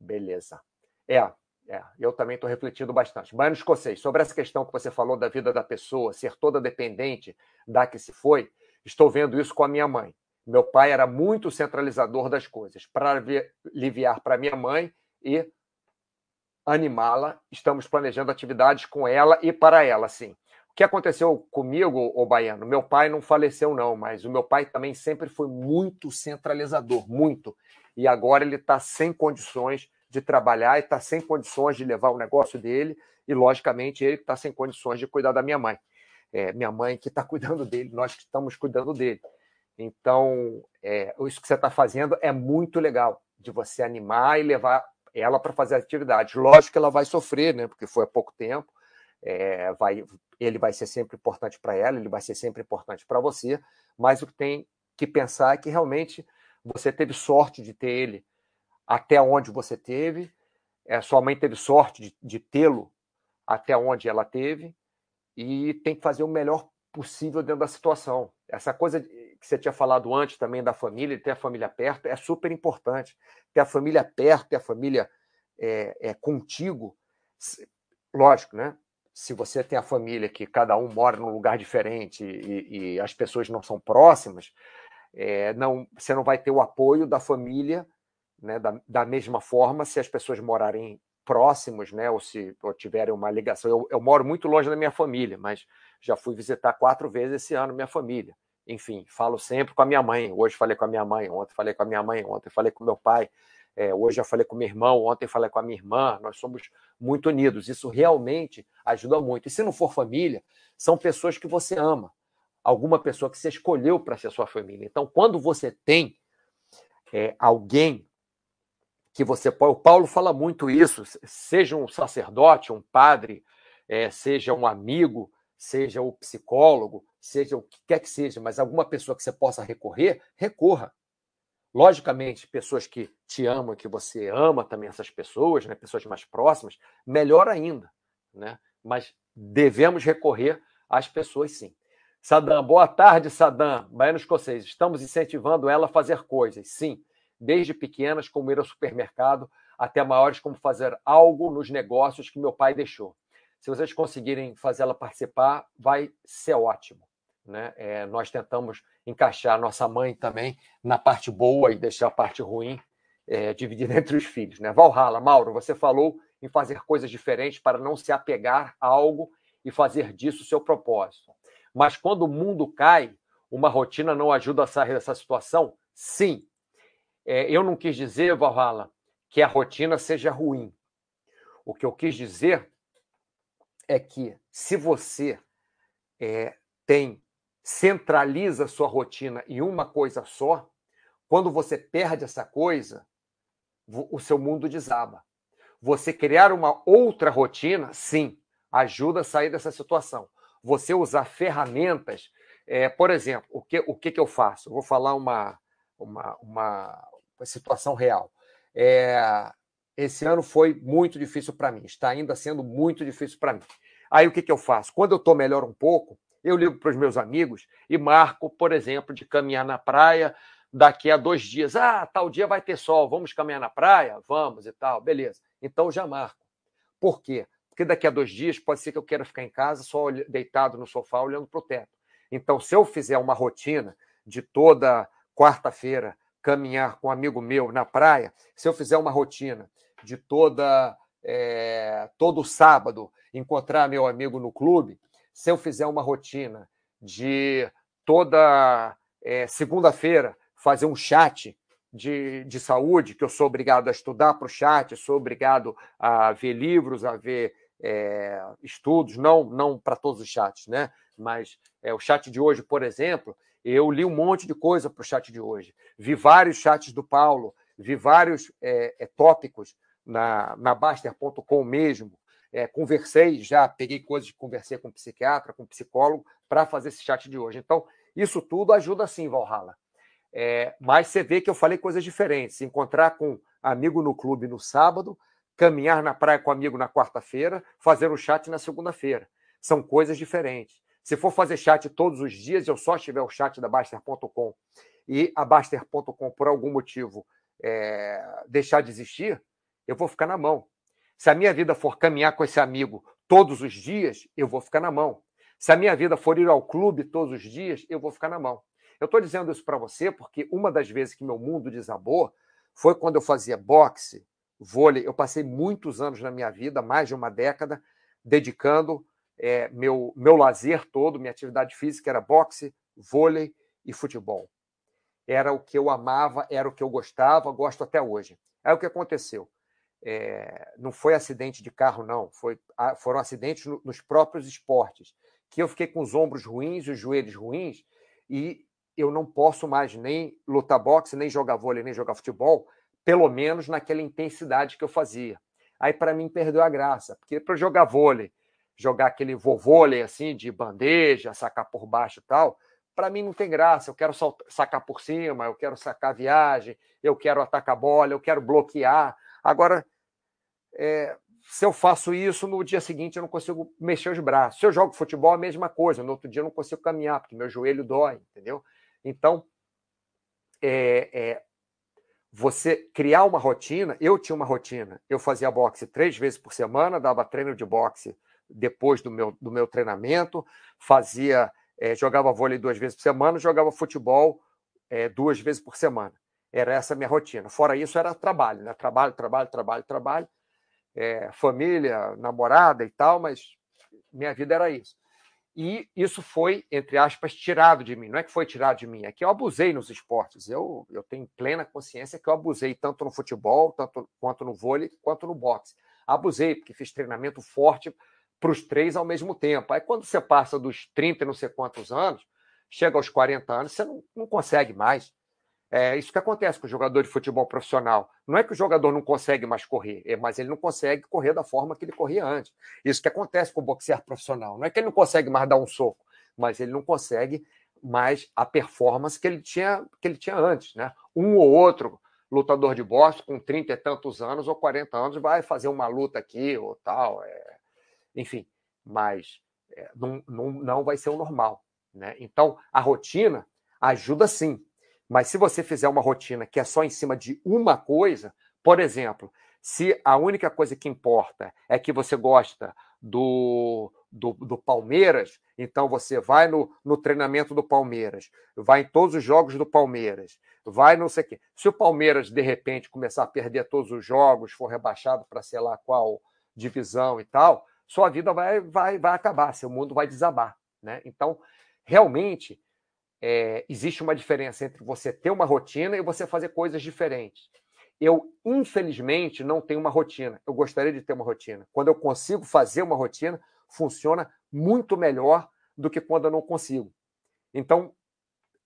Beleza. É, é eu também estou refletindo bastante. Baiano Escocês, sobre essa questão que você falou da vida da pessoa, ser toda dependente da que se foi, estou vendo isso com a minha mãe. Meu pai era muito centralizador das coisas. Para aliviar para minha mãe e animá-la, estamos planejando atividades com ela e para ela, sim. O que aconteceu comigo, o Baiano? Meu pai não faleceu, não, mas o meu pai também sempre foi muito centralizador, muito. E agora ele está sem condições de trabalhar e está sem condições de levar o negócio dele, e logicamente ele está sem condições de cuidar da minha mãe. É, minha mãe que está cuidando dele, nós que estamos cuidando dele. Então, é, isso que você está fazendo é muito legal, de você animar e levar ela para fazer atividade. Lógico que ela vai sofrer, né? Porque foi há pouco tempo, é, vai, ele vai ser sempre importante para ela, ele vai ser sempre importante para você, mas o que tem que pensar é que realmente você teve sorte de ter ele até onde você teve, é, sua mãe teve sorte de, de tê-lo até onde ela teve, e tem que fazer o melhor possível dentro da situação. Essa coisa que você tinha falado antes também da família, ter a família perto, é super importante. Ter a família perto, ter a família é, é, contigo, lógico, né? se você tem a família que cada um mora num lugar diferente e, e as pessoas não são próximas, é, não, você não vai ter o apoio da família né, da, da mesma forma se as pessoas morarem próximos, né, ou se ou tiverem uma ligação. Eu, eu moro muito longe da minha família, mas já fui visitar quatro vezes esse ano minha família. Enfim, falo sempre com a minha mãe. Hoje falei com a minha mãe, ontem falei com a minha mãe, ontem falei com meu pai. É, hoje já falei com meu irmão, ontem falei com a minha irmã. Nós somos muito unidos. Isso realmente ajuda muito. E se não for família, são pessoas que você ama. Alguma pessoa que você escolheu para ser sua família. Então, quando você tem é, alguém que você pode. O Paulo fala muito isso, seja um sacerdote, um padre, é, seja um amigo, seja o psicólogo, seja o que quer que seja, mas alguma pessoa que você possa recorrer, recorra. Logicamente, pessoas que te amam, que você ama também essas pessoas, né, pessoas mais próximas, melhor ainda. Né? Mas devemos recorrer às pessoas sim. Sadam, boa tarde, Sadam, baiano escocês. Estamos incentivando ela a fazer coisas, sim desde pequenas, como ir ao supermercado, até maiores, como fazer algo nos negócios que meu pai deixou. Se vocês conseguirem fazer ela participar, vai ser ótimo. Né? É, nós tentamos encaixar nossa mãe também na parte boa e deixar a parte ruim é, dividida entre os filhos. Né? Valhalla, Mauro, você falou em fazer coisas diferentes para não se apegar a algo e fazer disso o seu propósito. Mas quando o mundo cai, uma rotina não ajuda a sair dessa situação? Sim, é, eu não quis dizer, Valhalla, que a rotina seja ruim. O que eu quis dizer é que se você é, tem centraliza sua rotina em uma coisa só, quando você perde essa coisa, o seu mundo desaba. Você criar uma outra rotina, sim, ajuda a sair dessa situação. Você usar ferramentas, é, por exemplo, o que, o que, que eu faço? Eu vou falar uma, uma, uma, situação real. É, esse ano foi muito difícil para mim, está ainda sendo muito difícil para mim. Aí o que, que eu faço? Quando eu estou melhor um pouco, eu ligo para os meus amigos e marco, por exemplo, de caminhar na praia daqui a dois dias. Ah, tal dia vai ter sol, vamos caminhar na praia? Vamos e tal, beleza. Então já marco. Por quê? Porque daqui a dois dias pode ser que eu queira ficar em casa só deitado no sofá olhando para o teto. Então, se eu fizer uma rotina de toda quarta-feira caminhar com um amigo meu na praia, se eu fizer uma rotina de toda é, todo sábado encontrar meu amigo no clube, se eu fizer uma rotina de toda é, segunda-feira fazer um chat de, de saúde, que eu sou obrigado a estudar para o chat, sou obrigado a ver livros, a ver é, estudos, não, não para todos os chats, né? Mas é, o chat de hoje, por exemplo, eu li um monte de coisa para o chat de hoje. Vi vários chats do Paulo, vi vários é, é, tópicos na, na Baster.com mesmo. É, conversei, já peguei coisas, conversei com psiquiatra, com psicólogo, para fazer esse chat de hoje. Então, isso tudo ajuda sim, Valhalla. É, mas você vê que eu falei coisas diferentes. Encontrar com amigo no clube no sábado, caminhar na praia com amigo na quarta-feira, fazer um chat na segunda-feira. São coisas diferentes. Se for fazer chat todos os dias, eu só tiver o chat da Baster.com e a Baster.com, por algum motivo, é, deixar de existir, eu vou ficar na mão. Se a minha vida for caminhar com esse amigo todos os dias, eu vou ficar na mão. Se a minha vida for ir ao clube todos os dias, eu vou ficar na mão. Eu estou dizendo isso para você porque uma das vezes que meu mundo desabou foi quando eu fazia boxe, vôlei. Eu passei muitos anos na minha vida, mais de uma década, dedicando é, meu, meu lazer todo, minha atividade física era boxe, vôlei e futebol. Era o que eu amava, era o que eu gostava, gosto até hoje. Aí o que aconteceu? É, não foi acidente de carro, não. Foi, foram acidentes no, nos próprios esportes. Que eu fiquei com os ombros ruins, os joelhos ruins, e eu não posso mais nem lutar boxe, nem jogar vôlei, nem jogar futebol, pelo menos naquela intensidade que eu fazia. Aí, para mim, perdeu a graça, porque para jogar vôlei, jogar aquele vovôlei assim de bandeja, sacar por baixo e tal, para mim não tem graça. Eu quero sacar por cima, eu quero sacar viagem, eu quero atacar bola, eu quero bloquear. Agora, é, se eu faço isso, no dia seguinte eu não consigo mexer os braços. Se eu jogo futebol, a mesma coisa. No outro dia eu não consigo caminhar, porque meu joelho dói, entendeu? Então, é, é, você criar uma rotina. Eu tinha uma rotina. Eu fazia boxe três vezes por semana, dava treino de boxe depois do meu, do meu treinamento, fazia, é, jogava vôlei duas vezes por semana, jogava futebol é, duas vezes por semana. Era essa a minha rotina. Fora isso, era trabalho, né? Trabalho, trabalho, trabalho, trabalho. É, família, namorada e tal, mas minha vida era isso. E isso foi, entre aspas, tirado de mim. Não é que foi tirado de mim, é que eu abusei nos esportes. Eu, eu tenho plena consciência que eu abusei tanto no futebol, tanto quanto no vôlei, quanto no boxe. Abusei, porque fiz treinamento forte para os três ao mesmo tempo. Aí, quando você passa dos 30 e não sei quantos anos, chega aos 40 anos, você não, não consegue mais. É isso que acontece com o jogador de futebol profissional. Não é que o jogador não consegue mais correr, é, mas ele não consegue correr da forma que ele corria antes. Isso que acontece com o boxeador profissional. Não é que ele não consegue mais dar um soco, mas ele não consegue mais a performance que ele tinha, que ele tinha antes. Né? Um ou outro lutador de boxe com 30 e tantos anos ou 40 anos vai fazer uma luta aqui ou tal. É... Enfim, mas é, não, não, não vai ser o normal. Né? Então, a rotina ajuda sim mas se você fizer uma rotina que é só em cima de uma coisa, por exemplo, se a única coisa que importa é que você gosta do, do, do, Palmeiras, então você vai no, no treinamento do Palmeiras, vai em todos os jogos do Palmeiras, vai não sei o quê. Se o Palmeiras, de repente, começar a perder todos os jogos, for rebaixado para sei lá qual divisão e tal, sua vida vai, vai, vai acabar, seu mundo vai desabar. Né? Então, realmente, é, existe uma diferença entre você ter uma rotina e você fazer coisas diferentes. Eu, infelizmente, não tenho uma rotina. Eu gostaria de ter uma rotina. Quando eu consigo fazer uma rotina, funciona muito melhor do que quando eu não consigo. Então,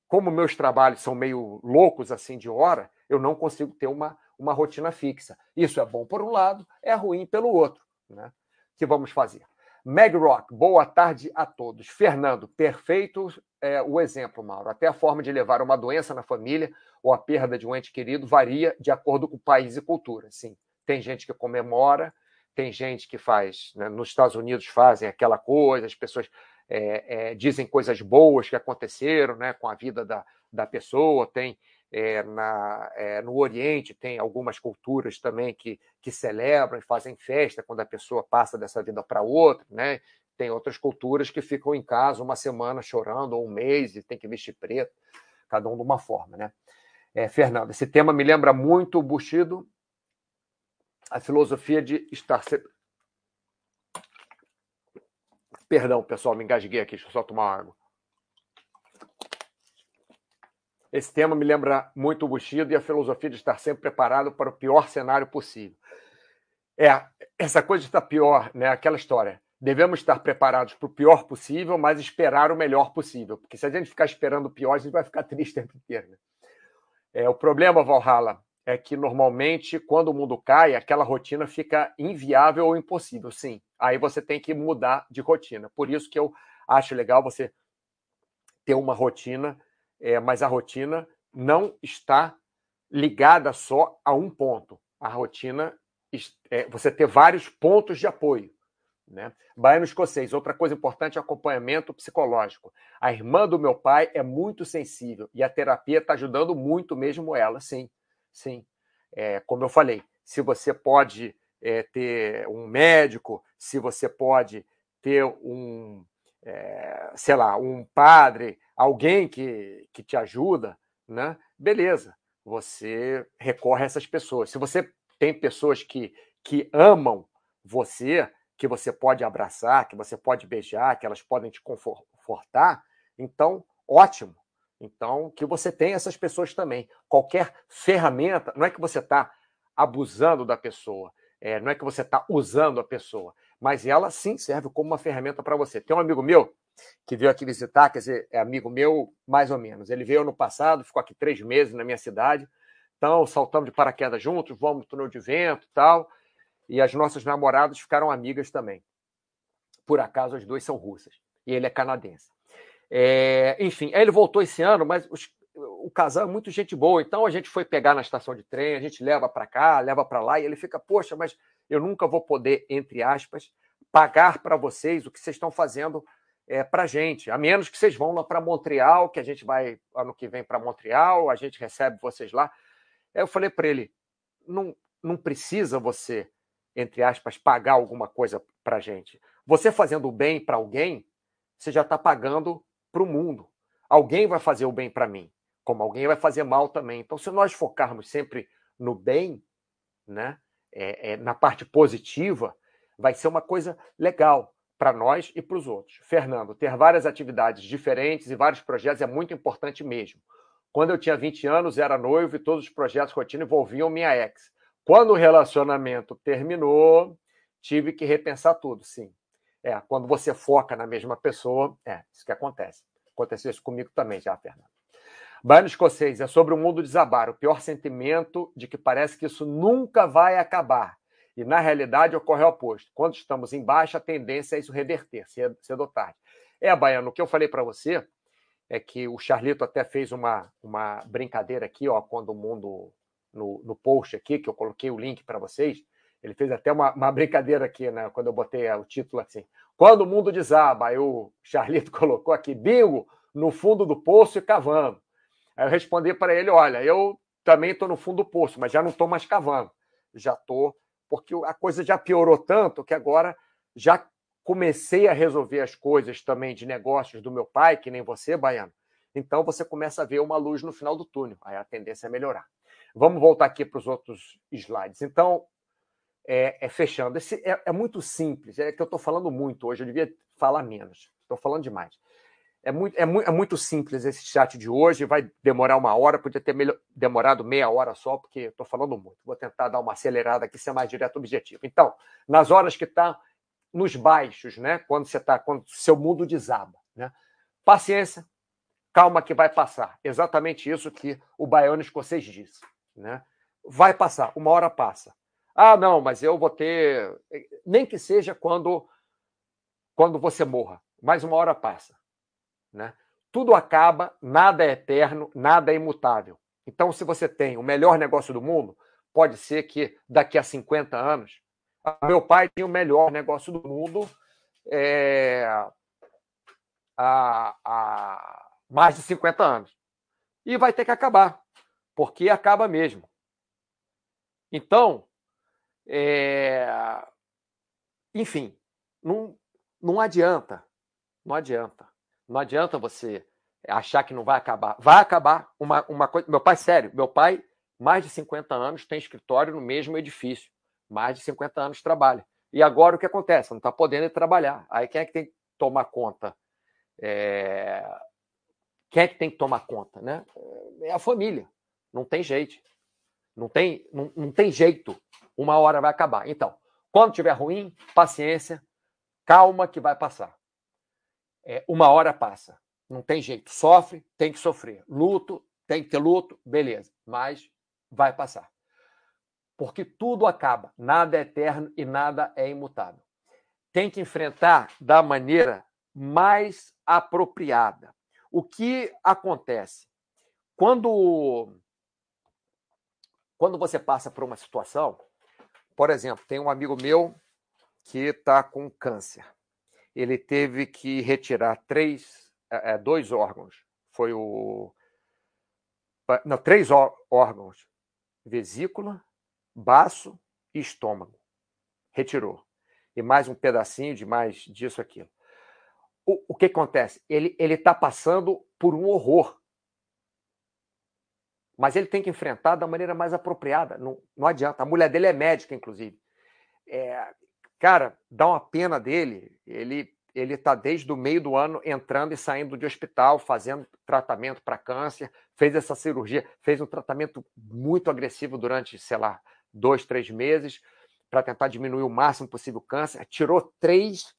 como meus trabalhos são meio loucos assim de hora, eu não consigo ter uma, uma rotina fixa. Isso é bom por um lado, é ruim pelo outro. Né? Que vamos fazer? Meg Rock, boa tarde a todos. Fernando, perfeito é, o exemplo, Mauro. Até a forma de levar uma doença na família ou a perda de um ente querido varia de acordo com o país e cultura. Sim, tem gente que comemora, tem gente que faz. Né? Nos Estados Unidos fazem aquela coisa, as pessoas é, é, dizem coisas boas que aconteceram né, com a vida da, da pessoa, tem é, na, é, no Oriente tem algumas culturas também que, que celebram e fazem festa quando a pessoa passa dessa vida para outra, né? Tem outras culturas que ficam em casa uma semana chorando, ou um mês, e tem que vestir preto, cada um de uma forma, né? É, Fernando, esse tema me lembra muito o Bushido, a filosofia de estar. Perdão, pessoal, me engasguei aqui, deixa eu só tomar água. Esse tema me lembra muito o Bushido e a filosofia de estar sempre preparado para o pior cenário possível. É, essa coisa estar pior, né? Aquela história. Devemos estar preparados para o pior possível, mas esperar o melhor possível. Porque se a gente ficar esperando o pior, a gente vai ficar triste o tempo inteiro. Né? É, o problema, Valhalla, é que normalmente, quando o mundo cai, aquela rotina fica inviável ou impossível. Sim, aí você tem que mudar de rotina. Por isso que eu acho legal você ter uma rotina é, mas a rotina não está ligada só a um ponto. A rotina é você ter vários pontos de apoio. Né? Baiano escocês, outra coisa importante é acompanhamento psicológico. A irmã do meu pai é muito sensível e a terapia está ajudando muito mesmo ela, sim. Sim. É, como eu falei, se você pode é, ter um médico, se você pode ter um, é, sei lá, um padre, alguém que, que te ajuda, né? beleza, você recorre a essas pessoas. Se você tem pessoas que, que amam você, que você pode abraçar, que você pode beijar, que elas podem te confortar, então, ótimo. Então, que você tenha essas pessoas também. Qualquer ferramenta, não é que você está abusando da pessoa, é, não é que você está usando a pessoa, mas ela sim serve como uma ferramenta para você. Tem um amigo meu que veio aqui visitar, quer dizer, é amigo meu, mais ou menos. Ele veio ano passado, ficou aqui três meses na minha cidade. Então, saltamos de paraquedas juntos, vamos no túnel de vento tal. E as nossas namoradas ficaram amigas também. Por acaso, as duas são russas. E ele é canadense. É, enfim, aí ele voltou esse ano, mas os, o casal é muito gente boa. Então, a gente foi pegar na estação de trem, a gente leva para cá, leva para lá, e ele fica, poxa, mas eu nunca vou poder, entre aspas, pagar para vocês o que vocês estão fazendo é, para a gente, a menos que vocês vão lá para Montreal, que a gente vai ano que vem para Montreal, a gente recebe vocês lá. Aí eu falei para ele: não, não precisa você, entre aspas, pagar alguma coisa para a gente. Você fazendo o bem para alguém, você já está pagando para o mundo. Alguém vai fazer o bem para mim. como alguém vai fazer mal também. Então, se nós focarmos sempre no bem, né, é, é, na parte positiva, vai ser uma coisa legal para nós e para os outros. Fernando, ter várias atividades diferentes e vários projetos é muito importante mesmo. Quando eu tinha 20 anos, era noivo e todos os projetos rotina envolviam minha ex. Quando o relacionamento terminou, tive que repensar tudo, sim. É, quando você foca na mesma pessoa, é isso que acontece. Aconteceu isso comigo também já, Fernando. Baiano escocês é sobre o mundo desabar, o pior sentimento de que parece que isso nunca vai acabar. E, na realidade, ocorre o oposto. Quando estamos em baixa, a tendência é isso reverter, cedo, ou tarde. É, Baiano, o que eu falei para você é que o Charlito até fez uma, uma brincadeira aqui, ó, quando o mundo, no, no post aqui, que eu coloquei o link para vocês, ele fez até uma, uma, brincadeira aqui, né, quando eu botei o título assim, quando o mundo desaba, aí o Charlito colocou aqui, bingo, no fundo do poço e cavando. Aí eu respondi para ele, olha, eu também estou no fundo do poço, mas já não estou mais cavando, já estou porque a coisa já piorou tanto que agora já comecei a resolver as coisas também de negócios do meu pai, que nem você, Baiano. Então você começa a ver uma luz no final do túnel. Aí a tendência é melhorar. Vamos voltar aqui para os outros slides. Então, é, é fechando. Esse é, é, muito simples. É que eu estou falando muito hoje. Eu devia falar menos. Estou falando demais. É muito, é, é muito simples esse chat de hoje, vai demorar uma hora, podia ter demorado meia hora só, porque estou falando muito. Vou tentar dar uma acelerada aqui, ser mais direto objetivo. Então, nas horas que está nos baixos, né? Quando você está, quando seu mundo desaba, né? Paciência, calma que vai passar. Exatamente isso que o baiano escocês disse, né? Vai passar, uma hora passa. Ah, não, mas eu vou ter, nem que seja quando quando você morra, mas uma hora passa. Né? Tudo acaba, nada é eterno, nada é imutável. Então, se você tem o melhor negócio do mundo, pode ser que daqui a 50 anos. Meu pai tinha o melhor negócio do mundo é, há, há mais de 50 anos. E vai ter que acabar, porque acaba mesmo. Então, é, enfim, não, não adianta, não adianta. Não adianta você achar que não vai acabar. Vai acabar. Uma, uma coisa. Meu pai, sério, meu pai, mais de 50 anos, tem escritório no mesmo edifício. Mais de 50 anos trabalha. E agora o que acontece? Não está podendo trabalhar. Aí quem é que tem que tomar conta? É... Quem é que tem que tomar conta? Né? É a família. Não tem jeito. Não tem, não, não tem jeito. Uma hora vai acabar. Então, quando tiver ruim, paciência, calma que vai passar é, uma hora passa. Não tem jeito. Sofre, tem que sofrer. Luto, tem que ter luto, beleza. Mas vai passar. Porque tudo acaba. Nada é eterno e nada é imutável. Tem que enfrentar da maneira mais apropriada. O que acontece? Quando, quando você passa por uma situação, por exemplo, tem um amigo meu que está com câncer ele teve que retirar três, é, dois órgãos. Foi o. Não, três órgãos: vesícula, baço e estômago. Retirou. E mais um pedacinho de mais disso, aquilo. O, o que acontece? Ele está passando por um horror. Mas ele tem que enfrentar da maneira mais apropriada. Não, não adianta. A mulher dele é médica, inclusive. É, Cara, dá uma pena dele. Ele ele está desde o meio do ano entrando e saindo de hospital, fazendo tratamento para câncer, fez essa cirurgia, fez um tratamento muito agressivo durante, sei lá, dois, três meses, para tentar diminuir o máximo possível o câncer. Tirou três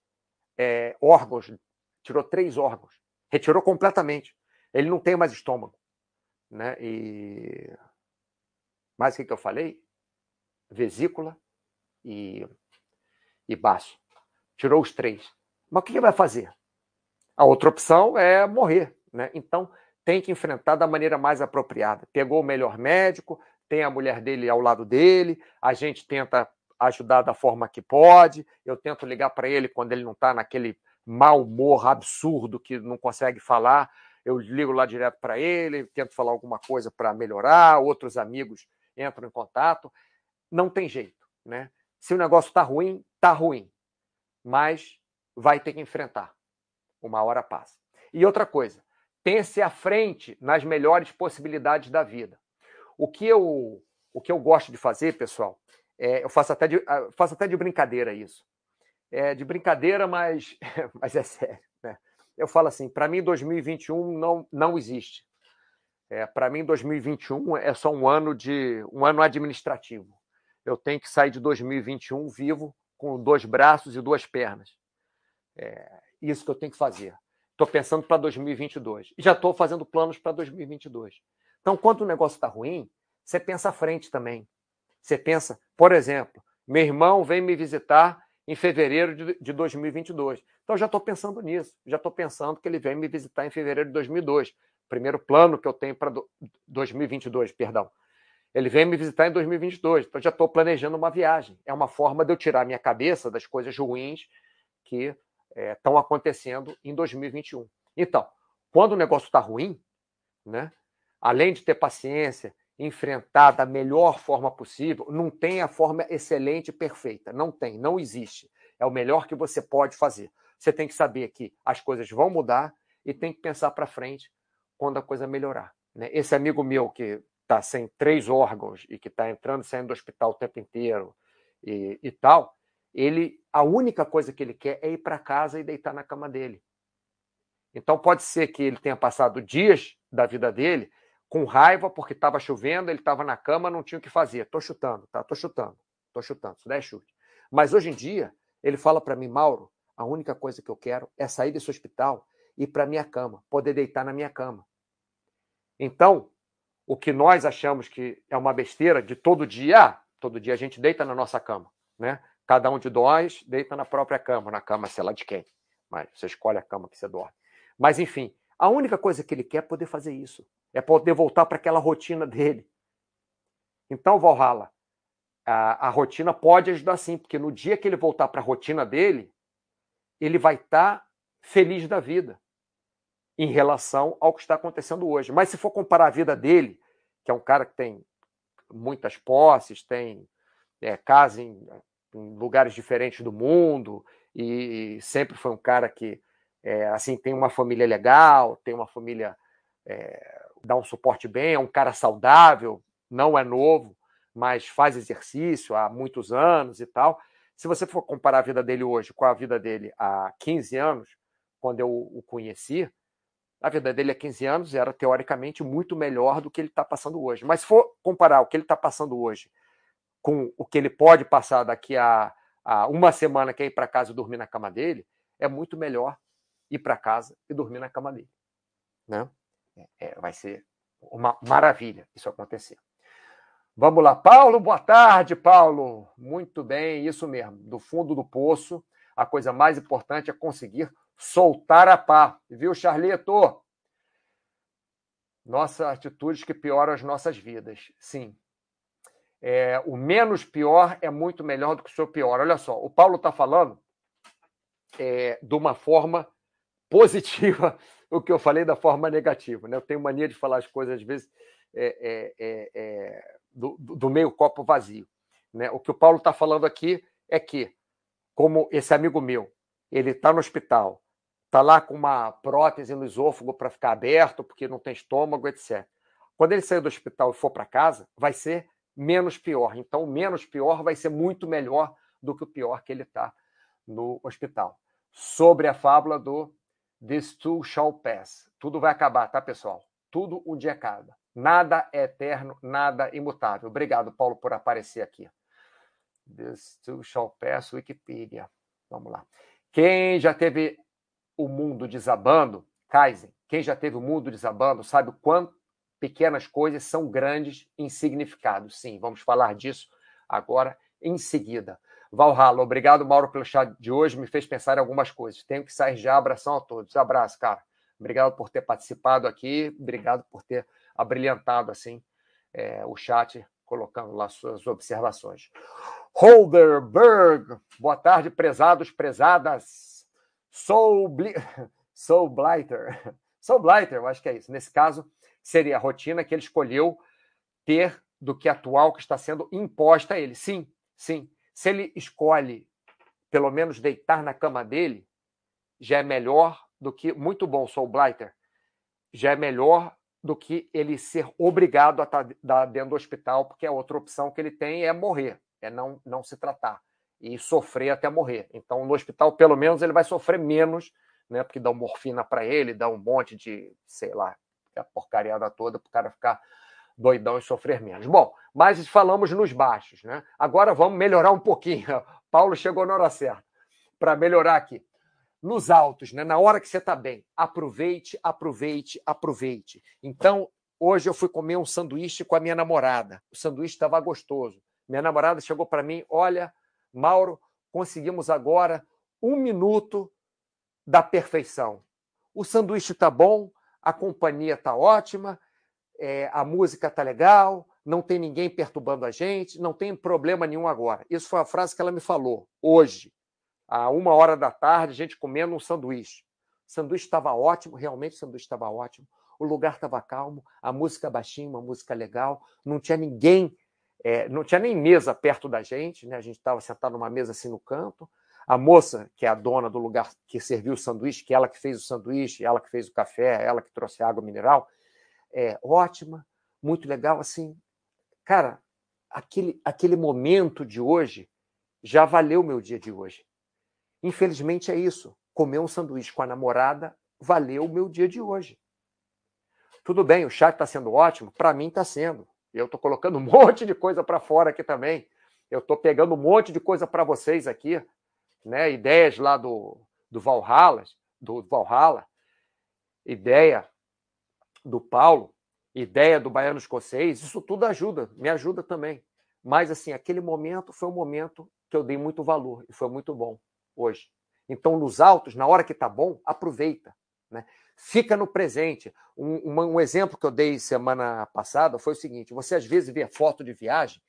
é, órgãos, tirou três órgãos, retirou completamente. Ele não tem mais estômago. Né? E. Mais o que, que eu falei? Vesícula e e baço. Tirou os três. Mas o que ele vai fazer? A outra opção é morrer. Né? Então, tem que enfrentar da maneira mais apropriada. Pegou o melhor médico, tem a mulher dele ao lado dele, a gente tenta ajudar da forma que pode, eu tento ligar para ele quando ele não está naquele mau humor absurdo que não consegue falar, eu ligo lá direto para ele, tento falar alguma coisa para melhorar, outros amigos entram em contato. Não tem jeito, né? Se o negócio está ruim, está ruim. Mas vai ter que enfrentar. Uma hora passa. E outra coisa, pense à frente nas melhores possibilidades da vida. O que eu, o que eu gosto de fazer, pessoal, é, eu faço até, de, ah, faço até de brincadeira isso. É de brincadeira, mas, mas é sério. Né? Eu falo assim: para mim, 2021 não, não existe. É, para mim, 2021 é só um ano de um ano administrativo. Eu tenho que sair de 2021 vivo com dois braços e duas pernas. É isso que eu tenho que fazer. Estou pensando para 2022. E já estou fazendo planos para 2022. Então, quando o negócio está ruim, você pensa à frente também. Você pensa, por exemplo, meu irmão vem me visitar em fevereiro de, de 2022. Então, já estou pensando nisso. Já estou pensando que ele vem me visitar em fevereiro de 2002. Primeiro plano que eu tenho para do, 2022, perdão. Ele vem me visitar em 2022. Então, já estou planejando uma viagem. É uma forma de eu tirar minha cabeça das coisas ruins que estão é, acontecendo em 2021. Então, quando o negócio está ruim, né, além de ter paciência, enfrentar da melhor forma possível, não tem a forma excelente e perfeita. Não tem, não existe. É o melhor que você pode fazer. Você tem que saber que as coisas vão mudar e tem que pensar para frente quando a coisa melhorar. Né? Esse amigo meu que está sem três órgãos e que está entrando e saindo do hospital o tempo inteiro e, e tal, ele a única coisa que ele quer é ir para casa e deitar na cama dele. Então pode ser que ele tenha passado dias da vida dele com raiva porque estava chovendo, ele estava na cama, não tinha o que fazer. Estou chutando, tá? Estou chutando, estou chutando. Isso daí é chute. Mas hoje em dia ele fala para mim, Mauro, a única coisa que eu quero é sair desse hospital e ir para minha cama, poder deitar na minha cama. Então, o que nós achamos que é uma besteira de todo dia, ah, todo dia a gente deita na nossa cama, né? Cada um de nós deita na própria cama, na cama, sei lá de quem. Mas você escolhe a cama que você dorme. Mas, enfim, a única coisa que ele quer é poder fazer isso. É poder voltar para aquela rotina dele. Então, Valhalla, a, a, rotina pode ajudar sim, porque no dia que ele voltar para a rotina dele, ele vai estar tá feliz da vida em relação ao que está acontecendo hoje. Mas se for comparar a vida dele, que é um cara que tem muitas posses, tem é, casa em em lugares diferentes do mundo e sempre foi um cara que é, assim tem uma família legal, tem uma família é, dá um suporte bem, é um cara saudável, não é novo, mas faz exercício há muitos anos e tal. Se você for comparar a vida dele hoje com a vida dele há 15 anos, quando eu o conheci, a vida dele há 15 anos era teoricamente muito melhor do que ele está passando hoje. Mas se for comparar o que ele está passando hoje com o que ele pode passar daqui a, a uma semana que é ir para casa e dormir na cama dele, é muito melhor ir para casa e dormir na cama dele. Né? É, é, vai ser uma maravilha isso acontecer. Vamos lá, Paulo, boa tarde, Paulo. Muito bem, isso mesmo. Do fundo do poço, a coisa mais importante é conseguir soltar a pá. Viu, Charleto? Nossas atitudes que pioram as nossas vidas. Sim, é, o menos pior é muito melhor do que o seu pior. Olha só, o Paulo está falando é, de uma forma positiva o que eu falei da forma negativa. Né? Eu tenho mania de falar as coisas, às vezes, é, é, é, é do, do, meio copo vazio. Né? O que o Paulo está falando aqui é que, como esse amigo meu, ele está no hospital, está lá com uma prótese no esôfago para ficar aberto, porque não tem estômago, etc. Quando ele sair do hospital e for para casa, vai ser menos pior. Então, o menos pior vai ser muito melhor do que o pior que ele está no hospital. Sobre a fábula do This too shall pass. Tudo vai acabar, tá, pessoal? Tudo um dia acaba. Nada é eterno, nada imutável. Obrigado, Paulo, por aparecer aqui. This too shall pass, Wikipedia. Vamos lá. Quem já teve o mundo desabando, Kaizen, quem já teve o mundo desabando, sabe o quanto pequenas coisas são grandes em significado. Sim, vamos falar disso agora em seguida. Valhalla, obrigado, Mauro, pelo chat de hoje. Me fez pensar em algumas coisas. Tenho que sair já. Abração a todos. Abraço, cara. Obrigado por ter participado aqui. Obrigado por ter abrilhantado assim é, o chat, colocando lá suas observações. Holderberg, boa tarde, prezados, prezadas. Sou, Bli... Sou Blighter. Sou Blighter, eu acho que é isso. Nesse caso, seria a rotina que ele escolheu ter do que atual que está sendo imposta a ele. Sim, sim. Se ele escolhe, pelo menos, deitar na cama dele, já é melhor do que. Muito bom, Soul Blighter. já é melhor do que ele ser obrigado a estar tá dentro do hospital, porque a outra opção que ele tem é morrer, é não, não se tratar e sofrer até morrer. Então, no hospital, pelo menos, ele vai sofrer menos, né? Porque dá morfina para ele, dá um monte de, sei lá, a porcariada toda para o cara ficar doidão e sofrer menos. Bom, mas falamos nos baixos, né? Agora vamos melhorar um pouquinho. Paulo chegou na hora certa para melhorar aqui. Nos altos, né? Na hora que você está bem, aproveite, aproveite, aproveite. Então, hoje eu fui comer um sanduíche com a minha namorada. O sanduíche estava gostoso. Minha namorada chegou para mim, olha, Mauro, conseguimos agora um minuto da perfeição. O sanduíche está bom, a companhia está ótima, é, a música está legal, não tem ninguém perturbando a gente, não tem problema nenhum agora. Isso foi a frase que ela me falou hoje, a uma hora da tarde, a gente comendo um sanduíche. O sanduíche estava ótimo, realmente o sanduíche estava ótimo. O lugar estava calmo, a música baixinha, uma música legal, não tinha ninguém é, não tinha nem mesa perto da gente, né? a gente estava sentado numa mesa assim no canto. A moça, que é a dona do lugar que serviu o sanduíche, que é ela que fez o sanduíche, ela que fez o café, ela que trouxe água mineral, é ótima, muito legal. Assim, cara, aquele, aquele momento de hoje já valeu o meu dia de hoje. Infelizmente é isso. Comer um sanduíche com a namorada valeu o meu dia de hoje. Tudo bem, o chat está sendo ótimo, para mim está sendo. Eu estou colocando um monte de coisa para fora aqui também. Eu estou pegando um monte de coisa para vocês aqui, né? Ideias lá do, do Valhalla, do Valhalla, ideia do Paulo, ideia do baiano escocês, isso tudo ajuda, me ajuda também. Mas assim, aquele momento foi um momento que eu dei muito valor e foi muito bom hoje. Então, nos altos, na hora que está bom, aproveita. Né? Fica no presente. Um, um, exemplo que eu dei semana passada foi o seguinte: você às vezes vê foto de viagem,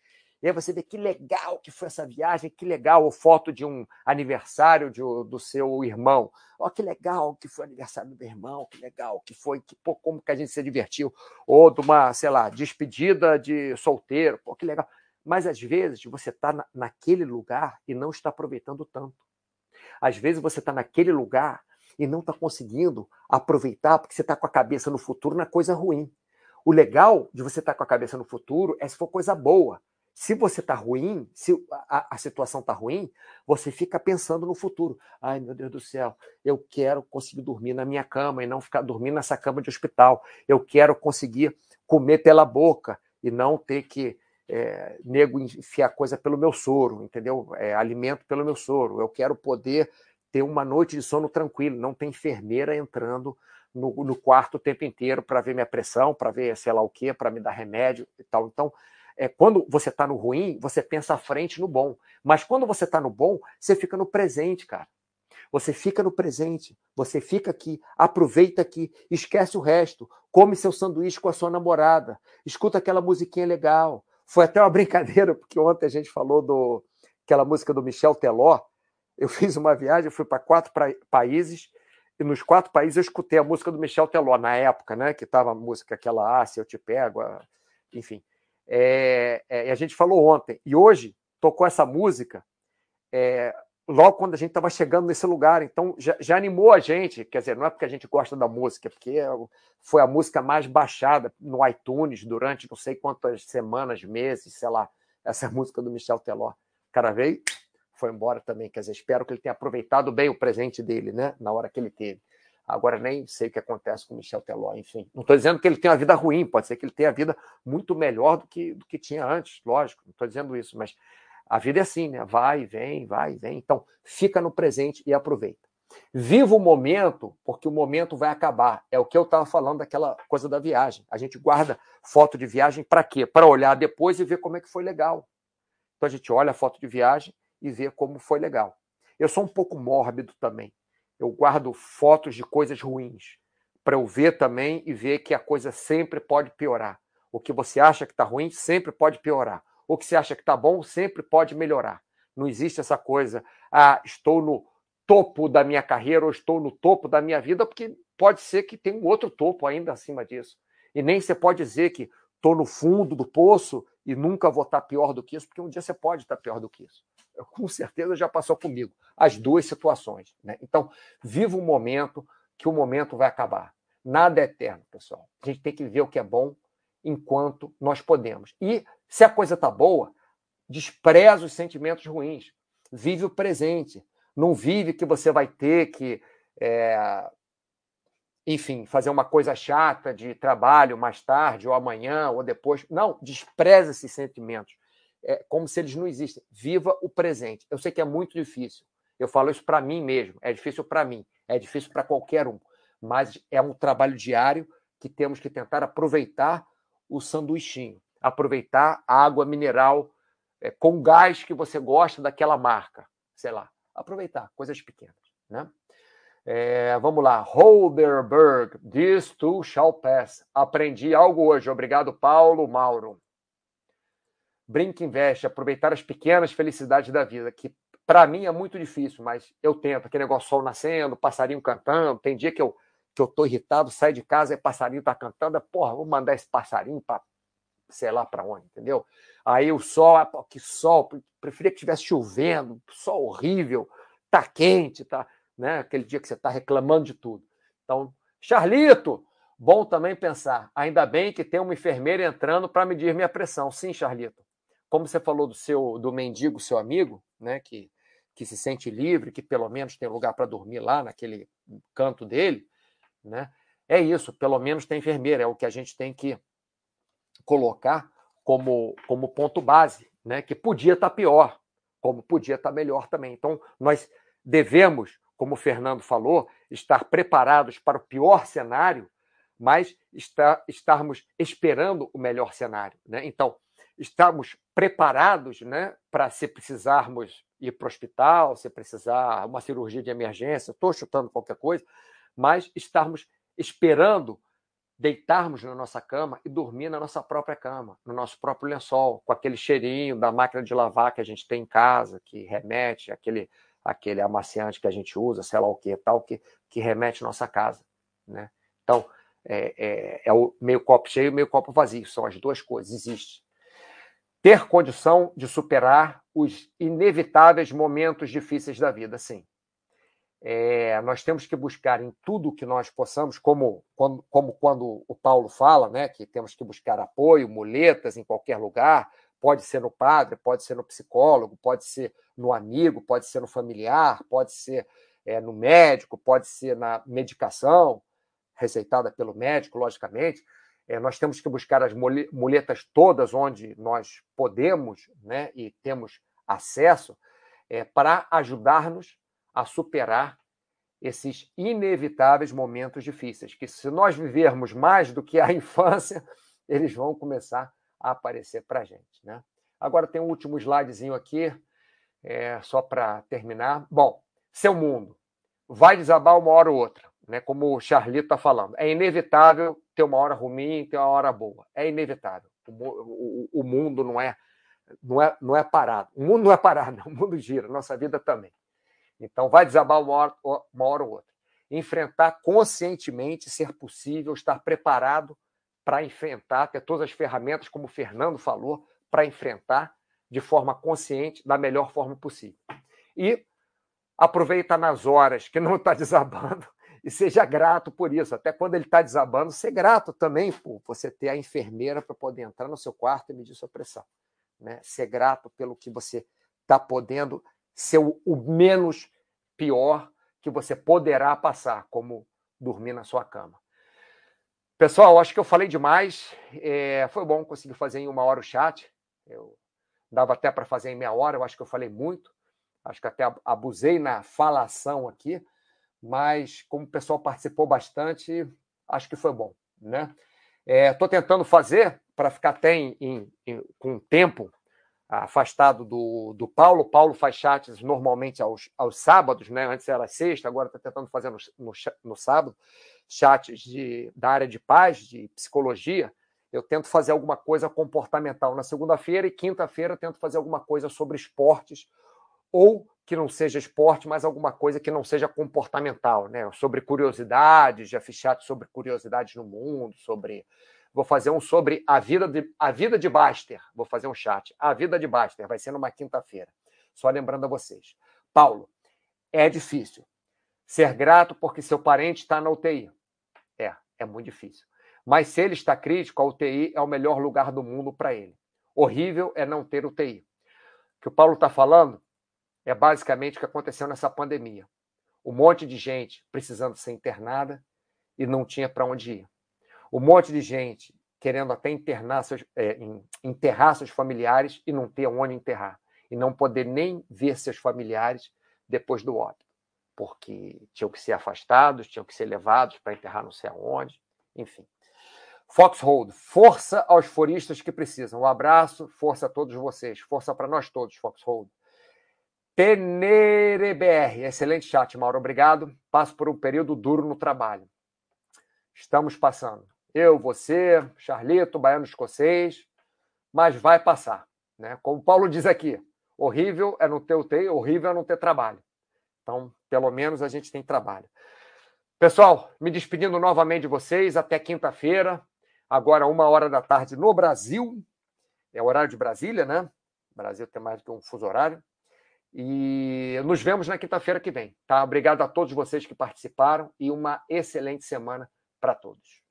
e aí você vê que legal que foi essa viagem, que legal, ou foto de um aniversário de, do seu irmão. Ó, oh, que legal que foi o aniversário do meu irmão, que legal que foi, que, pô, como que a gente se divertiu. Ou de uma, sei lá, despedida de solteiro, pô, que legal. Mas às vezes você está na, naquele lugar e não está aproveitando tanto. Às vezes você está naquele lugar e não está conseguindo aproveitar porque você está com a cabeça no futuro na coisa ruim. O legal de você estar tá com a cabeça no futuro é se for coisa boa. Se você está ruim, se a, a situação está ruim, você fica pensando no futuro. Ai, meu Deus do céu, eu quero conseguir dormir na minha cama e não ficar dormindo nessa cama de hospital. Eu quero conseguir comer pela boca e não ter que é, nego enfiar coisa pelo meu soro, entendeu? É, alimento pelo meu soro. Eu quero poder ter uma noite de sono tranquilo, não tem enfermeira entrando no, no quarto o tempo inteiro para ver minha pressão, para ver sei lá o que, para me dar remédio e tal. Então, é, quando você está no ruim, você pensa à frente no bom. Mas quando você está no bom, você fica no presente, cara. Você fica no presente, você fica aqui, aproveita aqui, esquece o resto, come seu sanduíche com a sua namorada, escuta aquela musiquinha legal. Foi até uma brincadeira, porque ontem a gente falou do aquela música do Michel Teló, eu fiz uma viagem, fui para quatro pra, países, e nos quatro países eu escutei a música do Michel Teló, na época, né? Que estava a música aquela, ah, se eu te pego, enfim. É, é, a gente falou ontem, e hoje tocou essa música é, logo quando a gente estava chegando nesse lugar, então já, já, animou a gente, quer dizer, não é porque a gente gosta da música, é porque foi a música mais baixada no iTunes durante não sei quantas semanas, meses, sei lá, essa música do Michel Teló. O cara veio, foi embora também. Quer dizer, espero que ele tenha aproveitado bem o presente dele, né? Na hora que ele teve. Agora nem sei o que acontece com o Michel Teló, enfim. Não estou dizendo que ele tem uma vida ruim, pode ser que ele tenha a vida muito melhor do que, do que tinha antes, lógico, não estou dizendo isso, mas a vida é assim, né? Vai vem, vai vem. Então, fica no presente e aproveita. Viva o momento, porque o momento vai acabar. É o que eu estava falando daquela coisa da viagem. A gente guarda foto de viagem para quê? Para olhar depois e ver como é que foi legal. Então a gente olha a foto de viagem e ver como foi legal. Eu sou um pouco mórbido também. Eu guardo fotos de coisas ruins para eu ver também e ver que a coisa sempre pode piorar. O que você acha que está ruim sempre pode piorar. O que você acha que está bom sempre pode melhorar. Não existe essa coisa, ah, estou no topo da minha carreira ou estou no topo da minha vida, porque pode ser que tenha um outro topo ainda acima disso. E nem você pode dizer que estou no fundo do poço e nunca vou estar pior do que isso, porque um dia você pode estar pior do que isso com certeza já passou comigo, as duas situações. Né? Então, viva o momento, que o momento vai acabar. Nada é eterno, pessoal. A gente tem que ver o que é bom enquanto nós podemos. E se a coisa está boa, despreza os sentimentos ruins. Vive o presente. Não vive que você vai ter que, é, enfim, fazer uma coisa chata de trabalho mais tarde, ou amanhã, ou depois. Não, despreza esses sentimentos. É como se eles não existem. Viva o presente. Eu sei que é muito difícil. Eu falo isso para mim mesmo. É difícil para mim. É difícil para qualquer um. Mas é um trabalho diário que temos que tentar aproveitar o sanduichinho, aproveitar a água mineral é, com gás que você gosta daquela marca, sei lá, aproveitar coisas pequenas, né? É, vamos lá, Holderberg, this too shall pass. Aprendi algo hoje. Obrigado, Paulo Mauro. Brinque investe, aproveitar as pequenas felicidades da vida, que para mim é muito difícil, mas eu tento. Aquele negócio sol nascendo, passarinho cantando. Tem dia que eu que eu tô irritado, sai de casa e passarinho tá cantando, porra, vou mandar esse passarinho para sei lá para onde, entendeu? Aí o sol, ah, que sol, preferia que estivesse chovendo, sol horrível, tá quente, tá, né? Aquele dia que você tá reclamando de tudo. Então, Charlito, bom também pensar. Ainda bem que tem uma enfermeira entrando para medir minha pressão. Sim, Charlito. Como você falou do seu do mendigo, seu amigo, né, que que se sente livre, que pelo menos tem lugar para dormir lá naquele canto dele, né? É isso, pelo menos tem enfermeira, é o que a gente tem que colocar como, como ponto base, né? que podia estar tá pior, como podia estar tá melhor também. Então, nós devemos, como o Fernando falou, estar preparados para o pior cenário, mas estar, estarmos esperando o melhor cenário. Né? Então, estarmos preparados né, para, se precisarmos ir para o hospital, se precisar uma cirurgia de emergência, estou chutando qualquer coisa, mas estarmos esperando deitarmos na nossa cama e dormir na nossa própria cama, no nosso próprio lençol, com aquele cheirinho da máquina de lavar que a gente tem em casa, que remete aquele aquele amaciante que a gente usa, sei lá o que tal, que, que remete à nossa casa, né? Então, é, é, é o meio copo cheio e meio copo vazio, são as duas coisas, existe. Ter condição de superar os inevitáveis momentos difíceis da vida, sim. É, nós temos que buscar em tudo que nós possamos, como, como, como quando o Paulo fala, né, que temos que buscar apoio, muletas em qualquer lugar, pode ser no padre, pode ser no psicólogo, pode ser no amigo, pode ser no familiar, pode ser é, no médico, pode ser na medicação, receitada pelo médico, logicamente. É, nós temos que buscar as muletas todas onde nós podemos né, e temos acesso é, para ajudar-nos a superar esses inevitáveis momentos difíceis, que se nós vivermos mais do que a infância, eles vão começar a aparecer para a gente. Né? Agora tem um último slidezinho aqui, é, só para terminar. Bom, seu mundo vai desabar uma hora ou outra, né? como o Charlito está falando. É inevitável ter uma hora ruim ter uma hora boa. É inevitável. O, o, o mundo não é, não, é, não é parado. O mundo não é parado, não. o mundo gira, nossa vida também. Então, vai desabar uma hora, uma hora ou outra. Enfrentar conscientemente, ser possível, estar preparado para enfrentar, ter todas as ferramentas, como o Fernando falou, para enfrentar de forma consciente, da melhor forma possível. E aproveita nas horas que não está desabando e seja grato por isso. Até quando ele está desabando, ser grato também por você ter a enfermeira para poder entrar no seu quarto e medir sua pressão. Né? Ser grato pelo que você está podendo ser o, o menos pior que você poderá passar, como dormir na sua cama. Pessoal, acho que eu falei demais. É, foi bom conseguir fazer em uma hora o chat. Eu dava até para fazer em meia hora, eu acho que eu falei muito. Acho que até abusei na falação aqui, mas como o pessoal participou bastante, acho que foi bom. Né? Estou é, tentando fazer para ficar até em, em, em, com tempo afastado do, do Paulo. Paulo faz chats normalmente aos, aos sábados, né? Antes era sexta, agora está tentando fazer no, no, no, sábado, chats de, da área de paz, de psicologia. Eu tento fazer alguma coisa comportamental na segunda-feira e quinta-feira tento fazer alguma coisa sobre esportes ou que não seja esporte, mas alguma coisa que não seja comportamental, né? Sobre curiosidades, já fiz sobre curiosidades no mundo, sobre Vou fazer um sobre a vida de, a vida de Baster. Vou fazer um chat. A vida de Baster vai ser numa quinta-feira. Só lembrando a vocês. Paulo, é difícil. Ser grato porque seu parente está na UTI. É, É muito difícil. Mas se ele está crítico, a UTI é o melhor lugar do mundo para ele. Horrível é não ter UTI. O que o Paulo está falando é basicamente o que aconteceu nessa pandemia. Um monte de gente precisando ser internada e não tinha para onde ir. Um monte de gente querendo até internar seus, é, enterrar seus familiares e não ter onde enterrar. E não poder nem ver seus familiares depois do óbito. Porque tinham que ser afastados, tinham que ser levados para enterrar não sei aonde. Enfim. Foxhold, força aos foristas que precisam. Um abraço, força a todos vocês, força para nós todos, Foxhold. TenereBR, excelente chat, Mauro, obrigado. Passo por um período duro no trabalho. Estamos passando. Eu, você, Charlito, Baiano Escocês, mas vai passar. Né? Como Paulo diz aqui, horrível é não ter UTI, horrível é não ter trabalho. Então, pelo menos a gente tem trabalho. Pessoal, me despedindo novamente de vocês, até quinta-feira agora uma hora da tarde no Brasil, é o horário de Brasília, né? Brasil tem mais do que um fuso horário. E nos vemos na quinta-feira que vem, tá? Obrigado a todos vocês que participaram e uma excelente semana para todos.